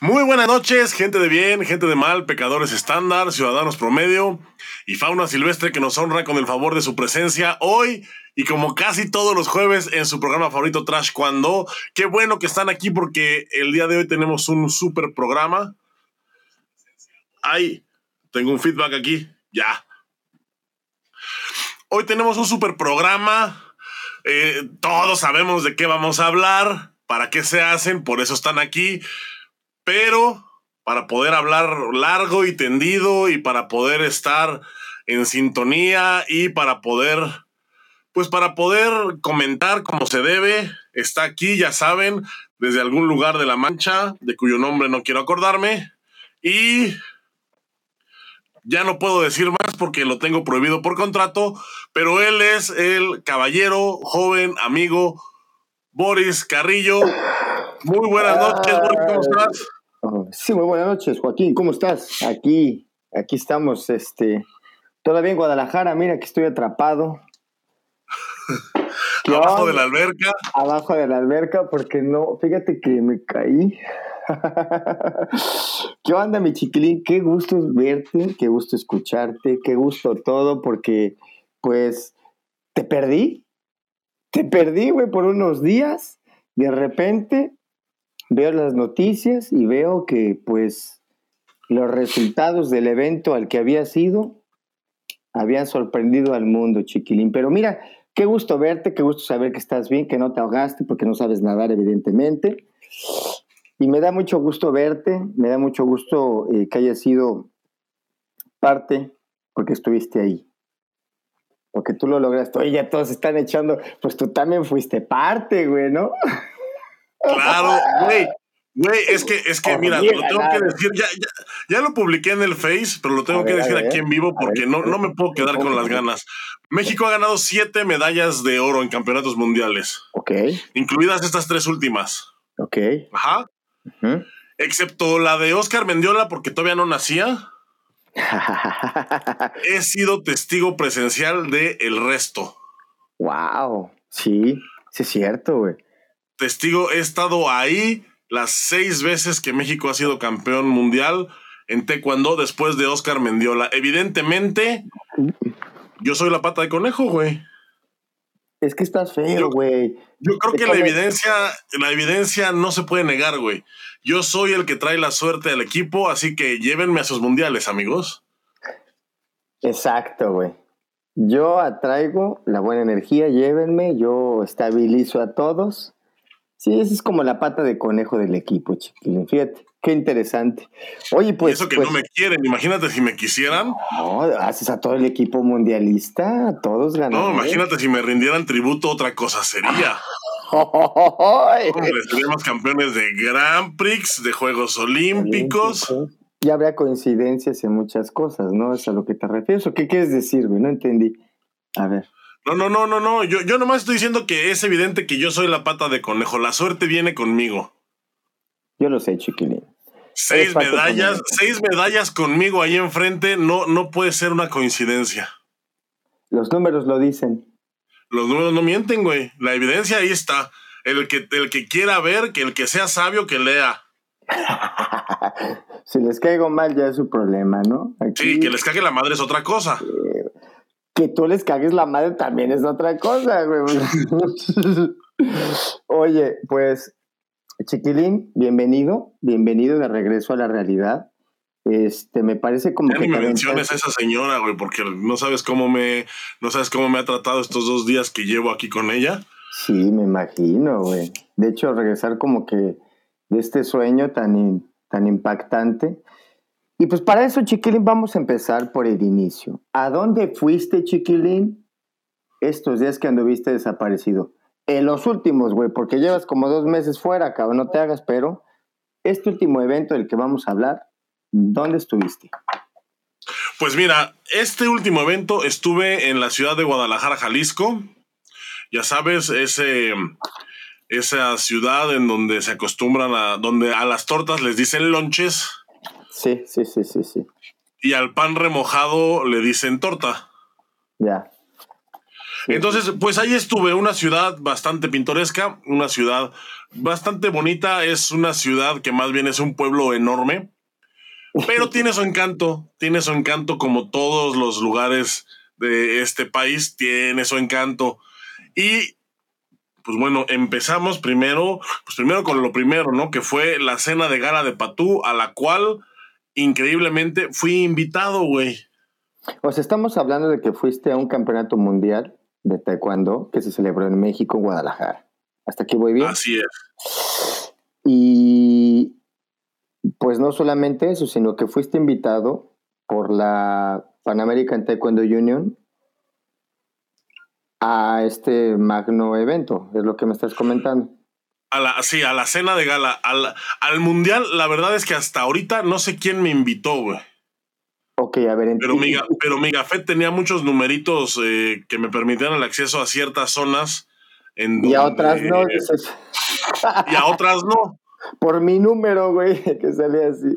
Muy buenas noches, gente de bien, gente de mal, pecadores estándar, ciudadanos promedio y fauna silvestre que nos honra con el favor de su presencia hoy y como casi todos los jueves en su programa favorito Trash Cuando. Qué bueno que están aquí porque el día de hoy tenemos un super programa. Ay, tengo un feedback aquí, ya. Hoy tenemos un super programa. Eh, todos sabemos de qué vamos a hablar, para qué se hacen, por eso están aquí pero para poder hablar largo y tendido y para poder estar en sintonía y para poder, pues para poder comentar como se debe, está aquí, ya saben, desde algún lugar de la Mancha, de cuyo nombre no quiero acordarme, y ya no puedo decir más porque lo tengo prohibido por contrato, pero él es el caballero, joven, amigo, Boris Carrillo. Muy buenas noches, Boris, ¿cómo estás? Sí, muy buenas noches, Joaquín, ¿cómo estás? Aquí, aquí estamos, este, todavía en Guadalajara, mira que estoy atrapado. Abajo de la alberca. Abajo de la alberca, porque no, fíjate que me caí. ¿Qué onda, mi chiquilín? Qué gusto verte, qué gusto escucharte, qué gusto todo, porque, pues, te perdí. Te perdí, güey, por unos días. De repente, veo las noticias y veo que pues los resultados del evento al que había sido habían sorprendido al mundo, chiquilín. Pero mira, qué gusto verte, qué gusto saber que estás bien, que no te ahogaste porque no sabes nadar, evidentemente. Y me da mucho gusto verte, me da mucho gusto eh, que hayas sido parte porque estuviste ahí. Porque tú lo lograste. Oye, ya todos están echando, pues tú también fuiste parte, güey, ¿no? Claro, güey. Güey, es que, es que, mira, lo tengo que decir, ya, ya, lo publiqué en el Face, pero lo tengo que decir aquí en vivo porque no, no me puedo quedar con las ganas. México ha ganado siete medallas de oro en campeonatos mundiales. Ok. Incluidas estas tres últimas. Ok. Ajá. Excepto la de Oscar Mendiola, porque todavía no nacía. He sido testigo presencial de el resto. Wow. Sí, sí es cierto, güey testigo, he estado ahí las seis veces que México ha sido campeón mundial en taekwondo después de Oscar Mendiola. Evidentemente, yo soy la pata de conejo, güey. Es que estás feo, güey. Yo, creo que la evidencia, la evidencia no se puede negar, güey. Yo soy el que trae la suerte al equipo, así que llévenme a sus mundiales, amigos. Exacto, güey. Yo atraigo la buena energía, llévenme, yo estabilizo a todos Sí, esa es como la pata de conejo del equipo, chiquilín. Fíjate, qué interesante. Oye, pues. eso que no pues me quieren, imagínate si me quisieran. No, haces a todo el equipo mundialista, a todos ganan. No, imagínate si me rindieran tributo, otra cosa sería. Hombre, seríamos campeones de Grand Prix, de Juegos Olímpicos. Ya habría coincidencias en muchas cosas, ¿no? Es a lo que te refieres. ¿O qué quieres decir, güey? No entendí. A ver. No, no, no, no, no. Yo, yo nomás estoy diciendo que es evidente que yo soy la pata de conejo. La suerte viene conmigo. Yo lo sé, chiquilín. Seis medallas, seis medallas conmigo ahí enfrente no, no puede ser una coincidencia. Los números lo dicen. Los números no mienten, güey. La evidencia ahí está. El que, el que quiera ver, que el que sea sabio, que lea. si les caigo mal ya es su problema, ¿no? Sí, que les cague la madre es otra cosa. Que tú les cagues la madre también es otra cosa, güey. Oye, pues, Chiquilín, bienvenido, bienvenido de regreso a la realidad. Este, me parece como que. me menciones a esa señora, güey, porque no sabes cómo me, no sabes cómo me ha tratado estos dos días que llevo aquí con ella. Sí, me imagino, güey. De hecho, regresar como que de este sueño tan, tan impactante. Y pues para eso, Chiquilín, vamos a empezar por el inicio. ¿A dónde fuiste, Chiquilín, estos días que anduviste desaparecido? En los últimos, güey, porque llevas como dos meses fuera, cabrón, no te hagas, pero este último evento del que vamos a hablar, ¿dónde estuviste? Pues mira, este último evento estuve en la ciudad de Guadalajara, Jalisco. Ya sabes, ese, esa ciudad en donde se acostumbran a, donde a las tortas les dicen lonches Sí, sí, sí, sí, sí. Y al pan remojado le dicen torta. Ya. Entonces, pues ahí estuve, una ciudad bastante pintoresca, una ciudad bastante bonita, es una ciudad que más bien es un pueblo enorme, pero tiene su encanto, tiene su encanto como todos los lugares de este país, tiene su encanto. Y pues bueno, empezamos primero, pues primero con lo primero, ¿no? Que fue la cena de gala de Patú, a la cual increíblemente fui invitado, güey. O sea, estamos hablando de que fuiste a un campeonato mundial de taekwondo que se celebró en México, en Guadalajara. ¿Hasta aquí voy bien? Así es. Y pues no solamente eso, sino que fuiste invitado por la Pan American Taekwondo Union a este magno evento, es lo que me estás comentando. A la, sí, a la cena de gala, al, al mundial, la verdad es que hasta ahorita no sé quién me invitó, güey. Ok, a ver, pero mi, pero mi gafet tenía muchos numeritos eh, que me permitían el acceso a ciertas zonas. En y a otras no. y a otras no. Por mi número, güey, que salía así.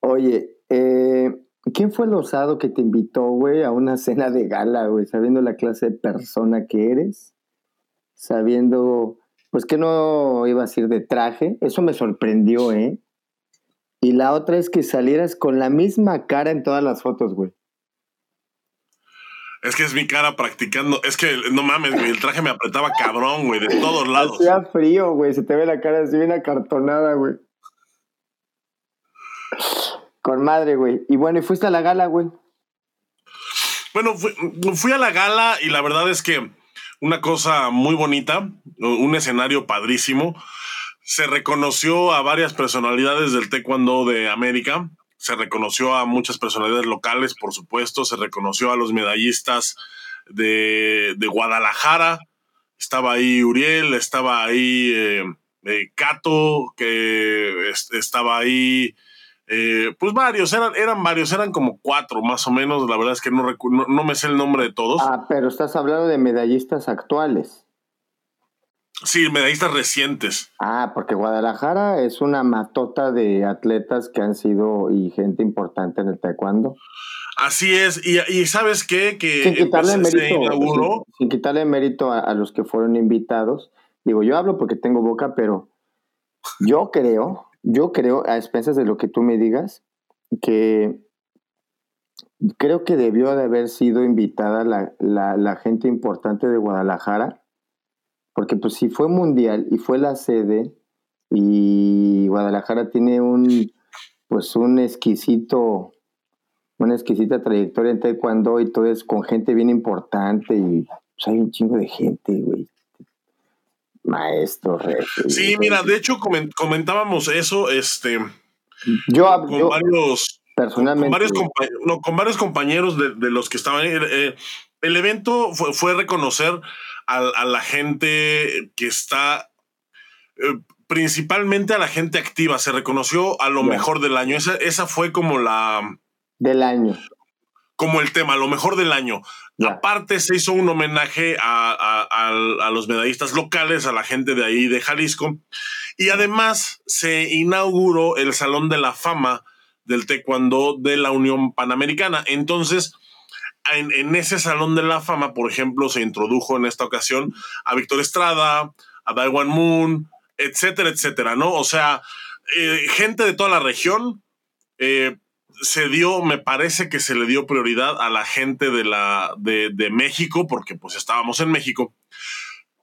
Oye, eh, ¿quién fue el osado que te invitó, güey, a una cena de gala, güey? Sabiendo la clase de persona que eres, sabiendo, pues que no ibas a ir de traje. Eso me sorprendió, ¿eh? Y la otra es que salieras con la misma cara en todas las fotos, güey. Es que es mi cara practicando. Es que no mames, güey. El traje me apretaba cabrón, güey, de todos lados. Hacía frío, güey. Se te ve la cara así bien acartonada, güey. Con madre, güey. Y bueno, y fuiste a la gala, güey. Bueno, fui, a la gala y la verdad es que una cosa muy bonita, un escenario padrísimo. Se reconoció a varias personalidades del taekwondo de América. Se reconoció a muchas personalidades locales, por supuesto. Se reconoció a los medallistas de, Guadalajara. Estaba ahí Uriel, estaba ahí eh, eh, Cato, que estaba ahí eh, pues varios, eran, eran varios, eran como cuatro más o menos, la verdad es que no, no, me sé el nombre de todos. Ah, pero estás hablando de medallistas actuales. Sí, medallistas recientes. Ah, porque Guadalajara es una matota de atletas que han sido y gente importante en el taekwondo. Así es, y, ¿sabes qué? Que sin quitarle mérito, sin, quitarle mérito a los que fueron invitados. Digo, yo hablo porque tengo boca, pero yo creo yo creo, a expensas de lo que tú me digas, que creo que debió de haber sido invitada la, gente importante de Guadalajara, porque pues si fue mundial y fue la sede y Guadalajara tiene un pues un exquisito una exquisita trayectoria en taekwondo y todo es con gente bien importante y pues, hay un chingo de gente, güey maestro Sí, mira, de hecho comentábamos eso, este, yo con varios, personalmente, con, varios, compañeros de, los que estaban. Eh, eh, el evento fue, reconocer a, la gente que está, eh, principalmente a la gente activa. Se reconoció a lo mejor del año. Esa, esa fue como la del año como el tema, lo mejor del año. Aparte, se hizo un homenaje a, los medallistas locales, a la gente de ahí de Jalisco. Y además se inauguró el Salón de la Fama del Taekwondo de la Unión Panamericana. Entonces, en, ese Salón de la Fama, por ejemplo, se introdujo en esta ocasión a Víctor Estrada, a Daiwan Moon, etcétera, etcétera, ¿no? O sea, eh, gente de toda la región. Eh, se dio, me parece que se le dio prioridad a la gente de, la, de, México, porque pues estábamos en México,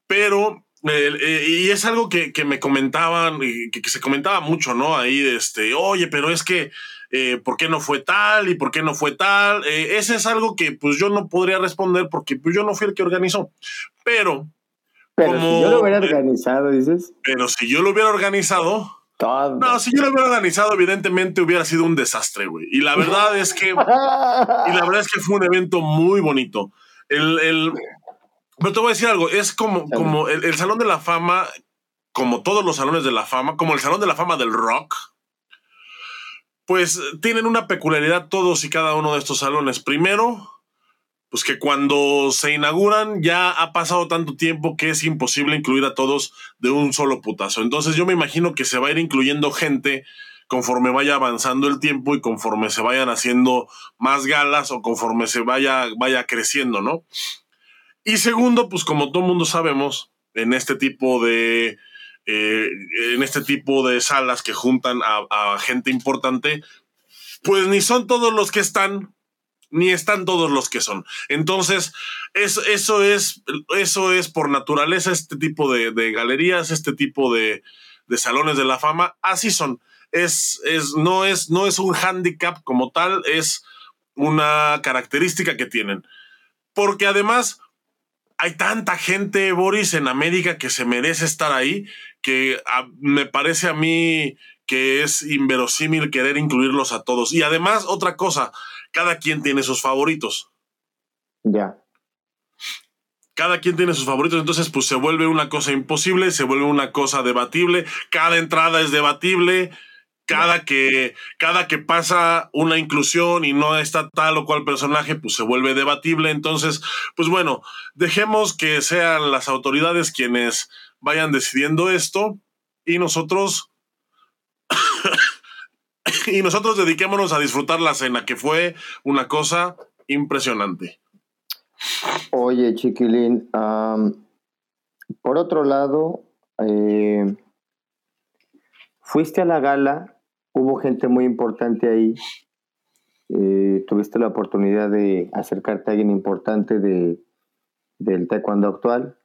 pero, eh, y es algo que, me comentaban, que, que, se comentaba mucho, ¿no? Ahí, este, oye, pero es que, eh, ¿por qué no fue tal y por qué no fue tal? Eh, ese es algo que pues yo no podría responder porque pues, yo no fui el que organizó, pero... Pero si yo lo hubiera organizado, dices. Pero si yo lo hubiera organizado, no, si yo lo hubiera organizado, evidentemente hubiera sido un desastre, güey. Y la verdad es que. y la verdad es que fue un evento muy bonito. El, pero te voy a decir algo, es como, como el, Salón de la Fama, como todos los salones de la fama, como el Salón de la Fama del Rock, pues tienen una peculiaridad todos y cada uno de estos salones. Primero, pues que cuando se inauguran ya ha pasado tanto tiempo que es imposible incluir a todos de un solo putazo. Entonces yo me imagino que se va a ir incluyendo gente conforme vaya avanzando el tiempo y conforme se vayan haciendo más galas o conforme se vaya, vaya creciendo, ¿no? Y segundo, pues como todo mundo sabemos, en este tipo de, eh, en este tipo de salas que juntan a, gente importante, pues ni son todos los que están, ni están todos los que son. Entonces, eso, eso, es, eso es por naturaleza este tipo de, galerías, este tipo de, de, salones de la fama, así son. Es, es, no, es, no es un handicap como tal, es una característica que tienen. Porque además hay tanta gente, Boris, en América que se merece estar ahí, que me parece a mí que es inverosímil querer incluirlos a todos. Y además, otra cosa, cada quien tiene sus favoritos. Ya. Cada quien tiene sus favoritos, entonces pues se vuelve una cosa imposible, se vuelve una cosa debatible, cada entrada es debatible, cada que, cada que pasa una inclusión y no está tal o cual personaje, pues se vuelve debatible. Entonces, pues bueno, dejemos que sean las autoridades quienes vayan decidiendo esto y nosotros y nosotros dediquémonos a disfrutar la cena, que fue una cosa impresionante. Oye, chiquilín, por otro lado, eh, fuiste a la gala hubo gente muy importante ahí. Eh, tuviste la oportunidad de acercarte a alguien importante de, del taekwondo actual.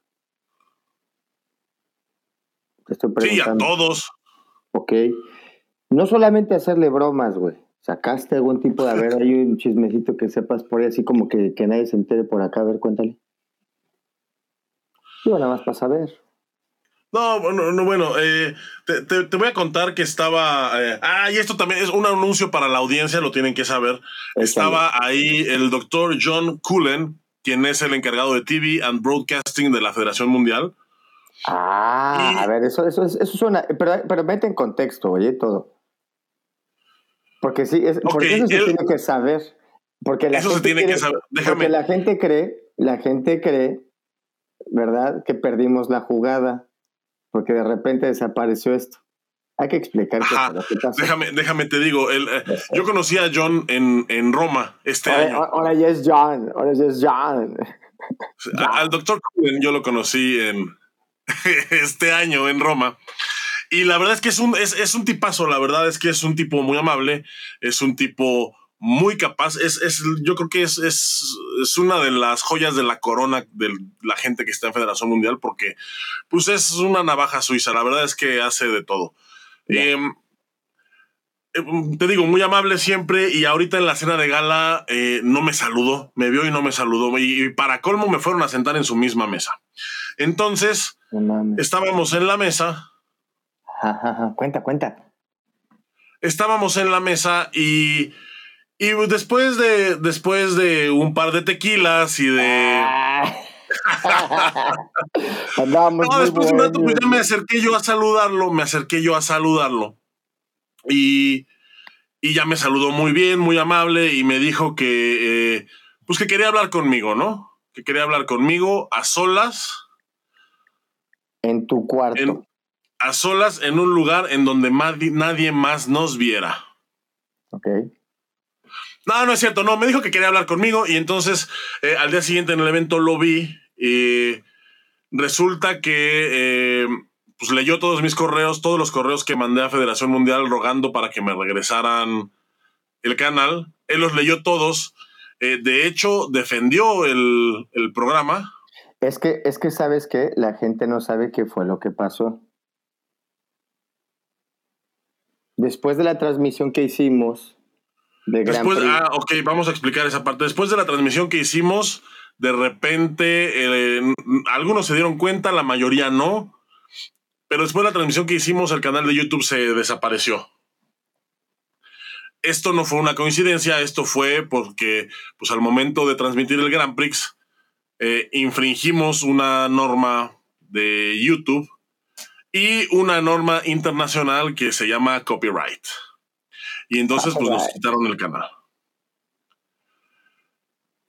sí, a todos. Ok. No solamente hacerle bromas, güey. ¿Sacaste algún tipo de, a ver, hay un chismecito que sepas por ahí, así como que, que nadie se entere por acá? A ver, cuéntale. Yo nada más para saber. No, bueno, no, bueno eh, te, voy a contar que estaba. Eh, ah, y esto también es un anuncio para la audiencia, lo tienen que saber. Estaba ahí el doctor John Cullen, quien es el encargado de TV and Broadcasting de la Federación Mundial. Ah, a ver, eso, eso, eso suena. Pero, pero mete en contexto, oye, todo. Porque sí, es, porque eso se tiene que saber. Porque la eso se tiene que saber. Déjame. Porque la gente cree, la gente cree, ¿verdad? Que perdimos la jugada porque de repente desapareció esto. Hay que explicar qué, pasa. Déjame, déjame te digo, el, eh, yo conocí a John en, en Roma este año. Ahora ya es John, ahora ya es John. Al doctor yo lo conocí en este año en Roma. Y la verdad es que es un, es, es un tipazo, la verdad es que es un tipo muy amable, es un tipo muy capaz. Es, es, yo creo que es, es, es, una de las joyas de la corona de la gente que está en Federación Mundial, porque pues es una navaja suiza. La verdad es que hace de todo. Em, em, te digo, muy amable siempre. Y ahorita en la cena de gala eh, no me saludó, me vio y no me saludó. Y, para colmo me fueron a sentar en su misma mesa. Entonces, estábamos en la mesa. Cuenta, cuenta. Estábamos en la mesa y y después de, después de un par de tequilas y de. Ah. no, después de un rato, pues ya me acerqué yo a saludarlo, me acerqué yo a saludarlo. Y, y ya me saludó muy bien, muy amable, y me dijo que, eh, pues que quería hablar conmigo, ¿no? Que quería hablar conmigo a solas. En tu cuarto. A solas en un lugar en donde nadie más nos viera. Ok. No, no es cierto, no, me dijo que quería hablar conmigo y entonces eh, al día siguiente en el evento lo vi y resulta que eh, pues leyó todos mis correos, todos los correos que mandé a Federación Mundial rogando para que me regresaran el canal. Él los leyó todos. Eh, de hecho, defendió el, el, programa. Es que, es que sabes que la gente no sabe qué fue lo que pasó. Después de la transmisión que hicimos, Después, ah, ok, vamos a explicar esa parte. Después de la transmisión que hicimos, de repente, eh, algunos se dieron cuenta, la mayoría no. Pero después de la transmisión que hicimos, el canal de YouTube se desapareció. Esto no fue una coincidencia, esto fue porque, pues al momento de transmitir el Grand Prix, eh, infringimos una norma de YouTube y una norma internacional que se llama copyright. Y entonces, pues nos quitaron el canal.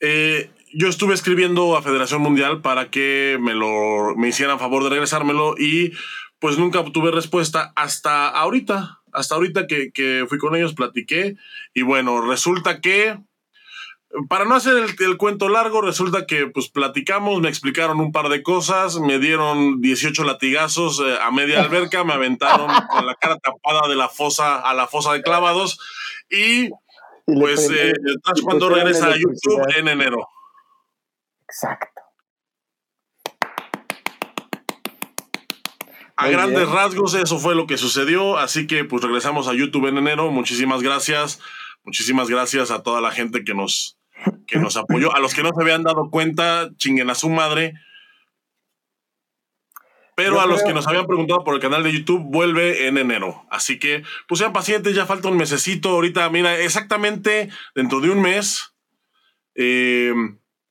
Eh, yo estuve escribiendo a Federación Mundial para que me lo me hicieran favor de regresármelo y pues nunca obtuve respuesta hasta ahorita. Hasta ahorita que, que fui con ellos, platiqué y bueno, resulta que para no hacer el, cuento largo, resulta que pues platicamos, me explicaron un par de cosas, me dieron 18 latigazos eh, a media alberca, me aventaron con la cara tapada de la fosa a la fosa de clavados y, pues eh, cuando regresa a YouTube en enero. Exacto. A grandes rasgos eso fue lo que sucedió, así que pues regresamos a YouTube en enero. Muchísimas gracias. Muchísimas gracias a toda la gente que nos, que nos apoyó. A los que no se habían dado cuenta, chinguen a su madre. Pero a los que nos habían preguntado por el canal de YouTube, vuelve en enero. Así que, pues sean pacientes, ya falta un mesecito. Ahorita, mira, exactamente dentro de un mes eh,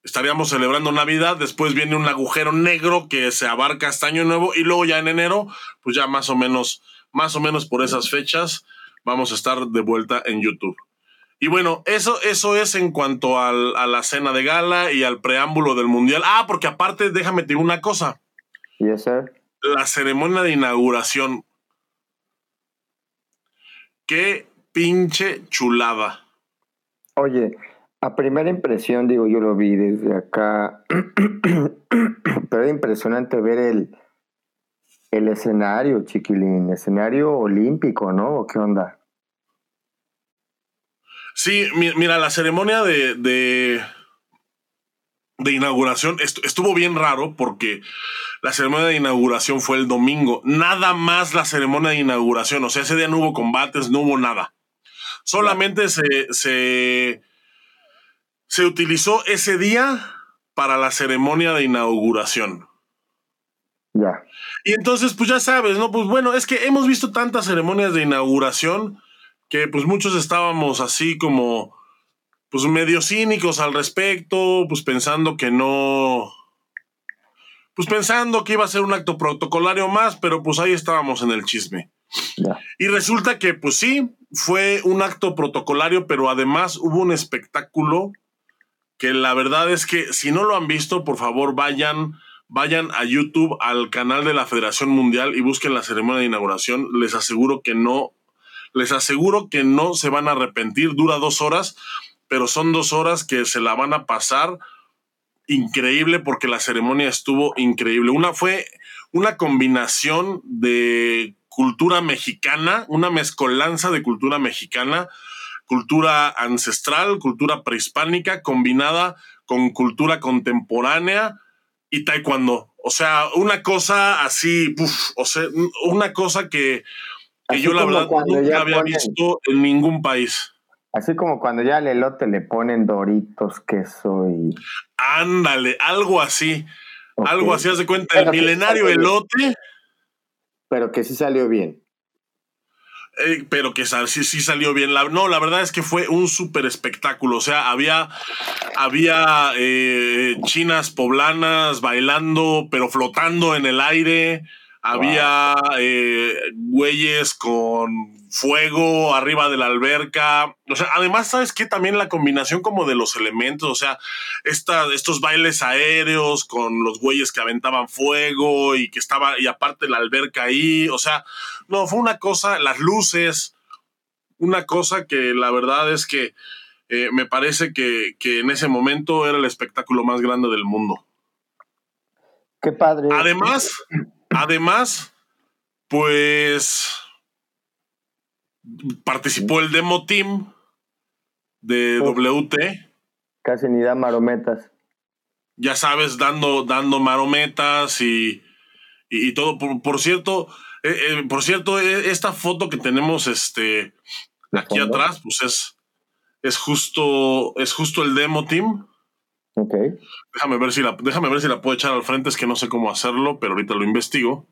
estaríamos celebrando Navidad. Después viene un agujero negro que se abarca hasta Año Nuevo. Y luego ya en enero, pues ya más o menos, más o menos por esas fechas, vamos a estar de vuelta en YouTube. Y bueno, eso, eso es en cuanto a la cena de gala y al preámbulo del mundial. Ah, porque aparte, déjame decir una cosa. Yes, sir. La ceremonia de inauguración. Qué pinche chulada. Oye, a primera impresión, digo, yo lo vi desde acá, pero es impresionante ver el, el escenario, chiquilín, escenario olímpico, ¿no? ¿O qué onda? Sí, mira, la ceremonia de, de, inauguración estuvo bien raro porque la ceremonia de inauguración fue el domingo. Nada más la ceremonia de inauguración. O sea, ese día no hubo combates, no hubo nada. Solamente se, se, se utilizó ese día para la ceremonia de inauguración. Ya. Y entonces, pues ya sabes, ¿no? Pues bueno, es que hemos visto tantas ceremonias de inauguración que pues muchos estábamos así como pues medio cínicos al respecto, pues pensando que no, pues pensando que iba a ser un acto protocolario más, pero pues ahí estábamos en el chisme. Y resulta que pues sí, fue un acto protocolario, pero además hubo un espectáculo que la verdad es que si no lo han visto, por favor vayan, vayan a YouTube, al canal de la Federación Mundial y busquen la ceremonia de inauguración. Les aseguro que no les aseguro que no se van a arrepentir. Dura dos horas, pero son dos horas que se la van a pasar increíble porque la ceremonia estuvo increíble. Una fue una combinación de cultura mexicana, una mezcolanza de cultura mexicana, cultura ancestral, cultura prehispánica, combinada con cultura contemporánea y taekwondo. O sea, una cosa así, o sea, una cosa que que yo la verdad nunca había visto en ningún país. Así como cuando ya al elote le ponen doritos, queso y... Ándale, algo así. Algo así, haz de cuenta, el milenario elote. Pero que sí salió bien. Eh, pero que sí, sí salió bien. La, no, la verdad es que fue un súper espectáculo. O sea, había, había eh, chinas poblanas bailando, pero flotando en el aire. Había eh, güeyes con fuego arriba de la alberca. O sea, además, ¿sabes qué? También la combinación como de los elementos, o sea, estos bailes aéreos con los güeyes que aventaban fuego y que estaba, y aparte la alberca ahí, o sea, no, fue una cosa, las luces, una cosa que la verdad es que eh, me parece que, que en ese momento era el espectáculo más grande del mundo. Qué padre. Además, Además, pues participó el demo team de WT. Casi ni da marometas. Ya sabes, dando, dando marometas y, y, todo. Por, cierto, eh, eh, por cierto, e, esta foto que tenemos este, aquí atrás, pues es, es, justo, es justo el demo team. Ok. Déjame ver si la, déjame ver si la puedo echar al frente, es que no sé cómo hacerlo, pero ahorita lo investigo.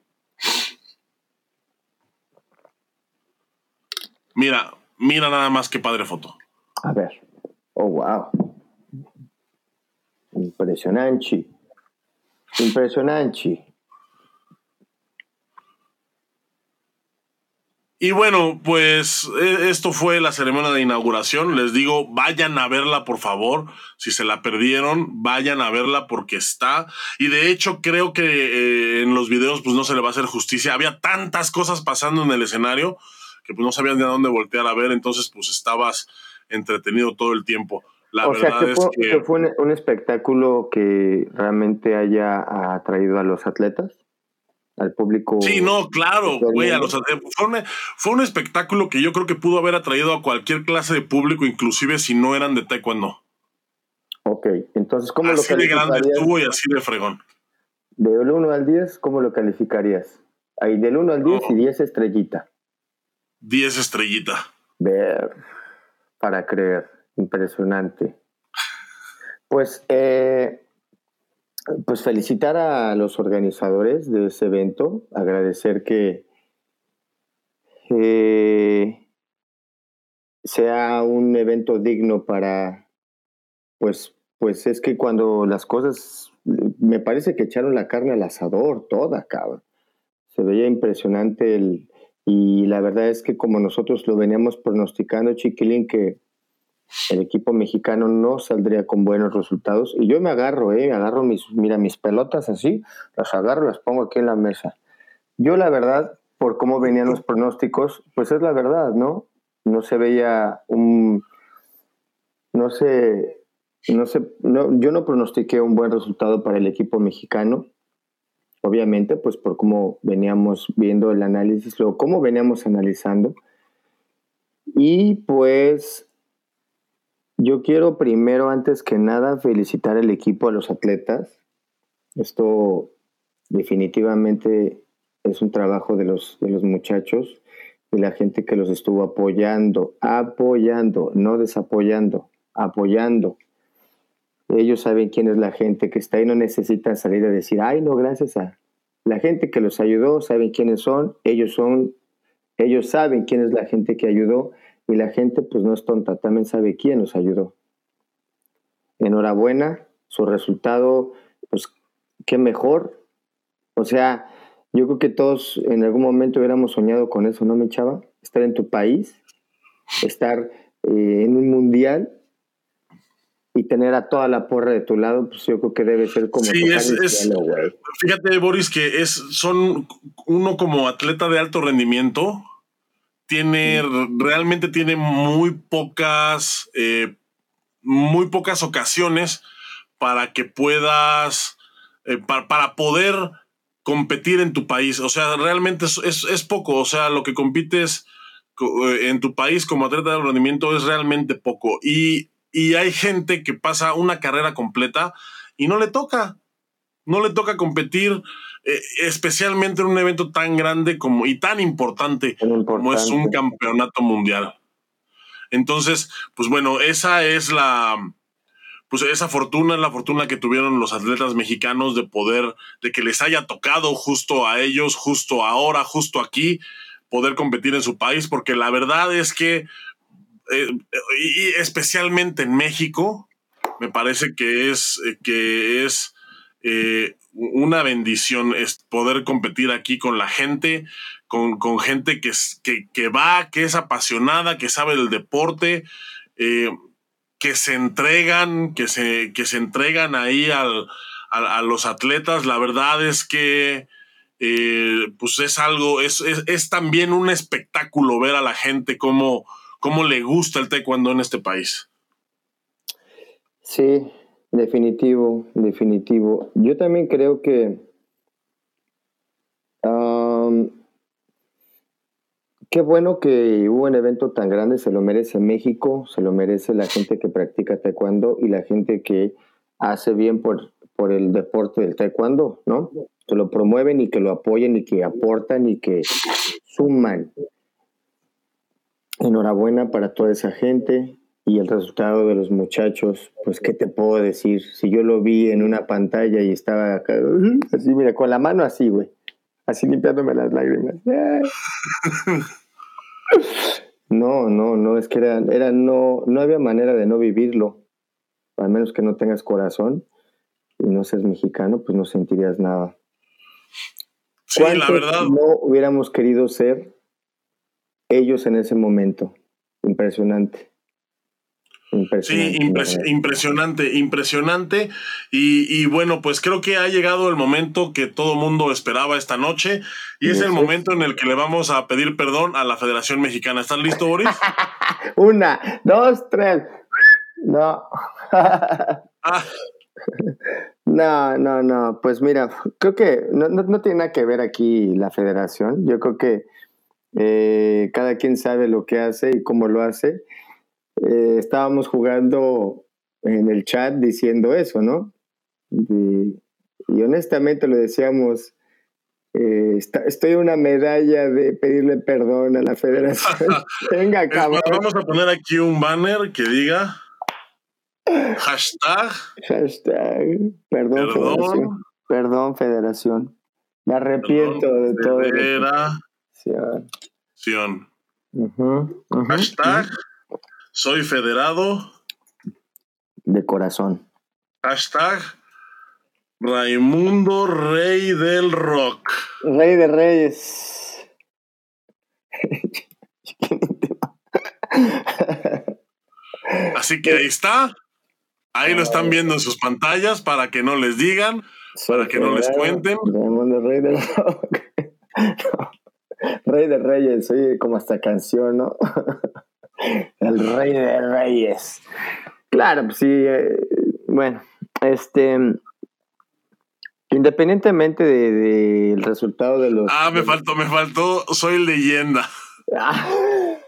Mira, mira nada más que padre foto. A ver. Oh, wow. Impresionante. Impresionante. Y bueno, pues e, esto fue la ceremonia de inauguración. Les digo, vayan a verla, por favor. Si se la perdieron, vayan a verla porque está. Y de hecho, creo que eh, en los videos, pues no se le va a hacer justicia. Había tantas cosas pasando en el escenario que pues no sabían de dónde voltear a ver. Entonces, pues estabas entretenido todo el tiempo. La o sea, verdad es que, que fue un, un espectáculo que realmente haya atraído a los atletas, al público. Sí, no, claro, güey, a los fue, un- fue un espectáculo que yo creo que pudo haber atraído a cualquier clase de público, inclusive si no eran de taekwondo. Ok, entonces, ¿cómo lo Así de grande calificarías? estuvo y así de fregón. Del 1 al 10, ¿cómo lo calificarías? Ahí, del 1 al 10 y Oh. 10 estrellita. 10 estrellita. Ver, para creer, impresionante. Pues, eh, pues felicitar a los organizadores de ese evento, agradecer que eh, sea un evento digno para, pues, pues es que cuando las cosas, me parece que echaron la carne al asador, toda, cabrón. Se veía impresionante el, y la verdad es que como nosotros lo veníamos pronosticando, Chiquilín, que el equipo mexicano no saldría con buenos resultados. Y yo me agarro, ¿eh? Agarro mis, mira, mis pelotas así, las agarro, las pongo aquí en la mesa. Yo la verdad, por cómo venían los pronósticos, pues es la verdad, ¿no? No se veía un... No sé, no sé, no, yo no pronostiqué un buen resultado para el equipo mexicano obviamente, pues por cómo veníamos viendo el análisis, o cómo veníamos analizando. Y pues yo quiero primero, antes que nada, felicitar al equipo, a los atletas. Esto definitivamente es un trabajo de los, de los muchachos y la gente que los estuvo apoyando, apoyando, no desapoyando, apoyando. Ellos saben quién es la gente que está ahí, no necesitan salir a decir, ay, no, gracias a la gente que los ayudó, saben quiénes son, ellos son, ellos saben quién es la gente que ayudó y la gente pues no es tonta, también sabe quién los ayudó. Enhorabuena, su resultado, pues qué mejor. O sea, yo creo que todos en algún momento hubiéramos soñado con eso, ¿no, mi chava? Estar en tu país, estar eh, en un mundial y tener a toda la porra de tu lado, pues yo creo que debe ser como Sí, es- cielo. Fíjate, Boris, que es, son uno como atleta de alto rendimiento, tiene, realmente tiene muy pocas, eh, muy pocas ocasiones para que puedas, eh, pa- para poder competir en tu país. O sea, realmente es, es- es poco. O sea, lo que compites co- eh, en tu país como atleta de rendimiento es realmente poco. Y, y hay gente que pasa una carrera completa y no le toca no le toca competir, eh, especialmente en un evento tan grande como y tan importante Tan como es un campeonato mundial. Entonces, pues bueno, esa es la, pues esa fortuna es la fortuna que tuvieron los atletas mexicanos de poder, de que les haya tocado justo a ellos, justo ahora, justo aquí, poder competir en su país, porque la verdad es que, eh, y especialmente en México, me parece que es, eh, que es eh, una bendición es poder competir aquí con la gente, con, con gente que, que, que va, que es apasionada, que sabe del deporte, eh, que se entregan, que se, que se entregan ahí al, a, a los atletas. La verdad es que eh, pues es algo, es, es, es también un espectáculo ver a la gente cómo, cómo le gusta el taekwondo en este país. Sí, definitivo, definitivo. Yo también creo que am, qué bueno que hubo un evento tan grande, se lo merece México, se lo merece la gente que practica taekwondo y la gente que hace bien por, por el deporte del taekwondo, ¿no? Que lo promueven y que lo apoyen y que aportan y que suman. Enhorabuena para toda esa gente y el resultado de los muchachos, pues qué te puedo decir, si yo lo vi en una pantalla y estaba acá, así, mira, con la mano así, güey, así limpiándome las lágrimas. No, no, no, es que era, era no, no había manera de no vivirlo, al menos que no tengas corazón y no seas mexicano, pues no sentirías nada. Sí, la ¿Cuántos verdad. No hubiéramos querido ser ellos en ese momento. Impresionante. Sí, Impresionante. impres- ¿verdad? impresionante, impresionante. Y, y bueno, pues creo que ha llegado el momento que todo mundo esperaba esta noche. Y es el momento en el que le vamos a pedir perdón a la Federación Mexicana. ¿Estás listo, Boris? Una, dos, tres. No. Ah, No, no, no. Pues mira, creo que no, no- no tiene nada que ver aquí la federación. Yo creo que eh, cada quien sabe lo que hace y cómo lo hace. Eh, estábamos jugando en el chat diciendo eso, ¿no? Y, y honestamente lo decíamos. eh, está- estoy a una medalla de pedirle perdón a la federación. Venga, es más, cabrón. vamos a poner aquí un banner que diga hashtag Hashtag, perdón, federación. perdón, Perdón, federación. Me arrepiento de todo. federación. Sí, ujú, ujú, Hashtag ujú. Soy federado. De corazón. Hashtag Raimundo Rey del Rock. Rey de Reyes. Así que ahí está. Ahí lo están viendo en sus pantallas para que no les digan. Para que no les cuenten. Raimundo Rey del Rock. No. Rey de Reyes, oye, como esta canción, ¿no? El Rey de Reyes. Claro, pues sí. eh, bueno, este. Independientemente del de, del resultado de los. Ah, me faltó, me faltó. Soy leyenda. Ah.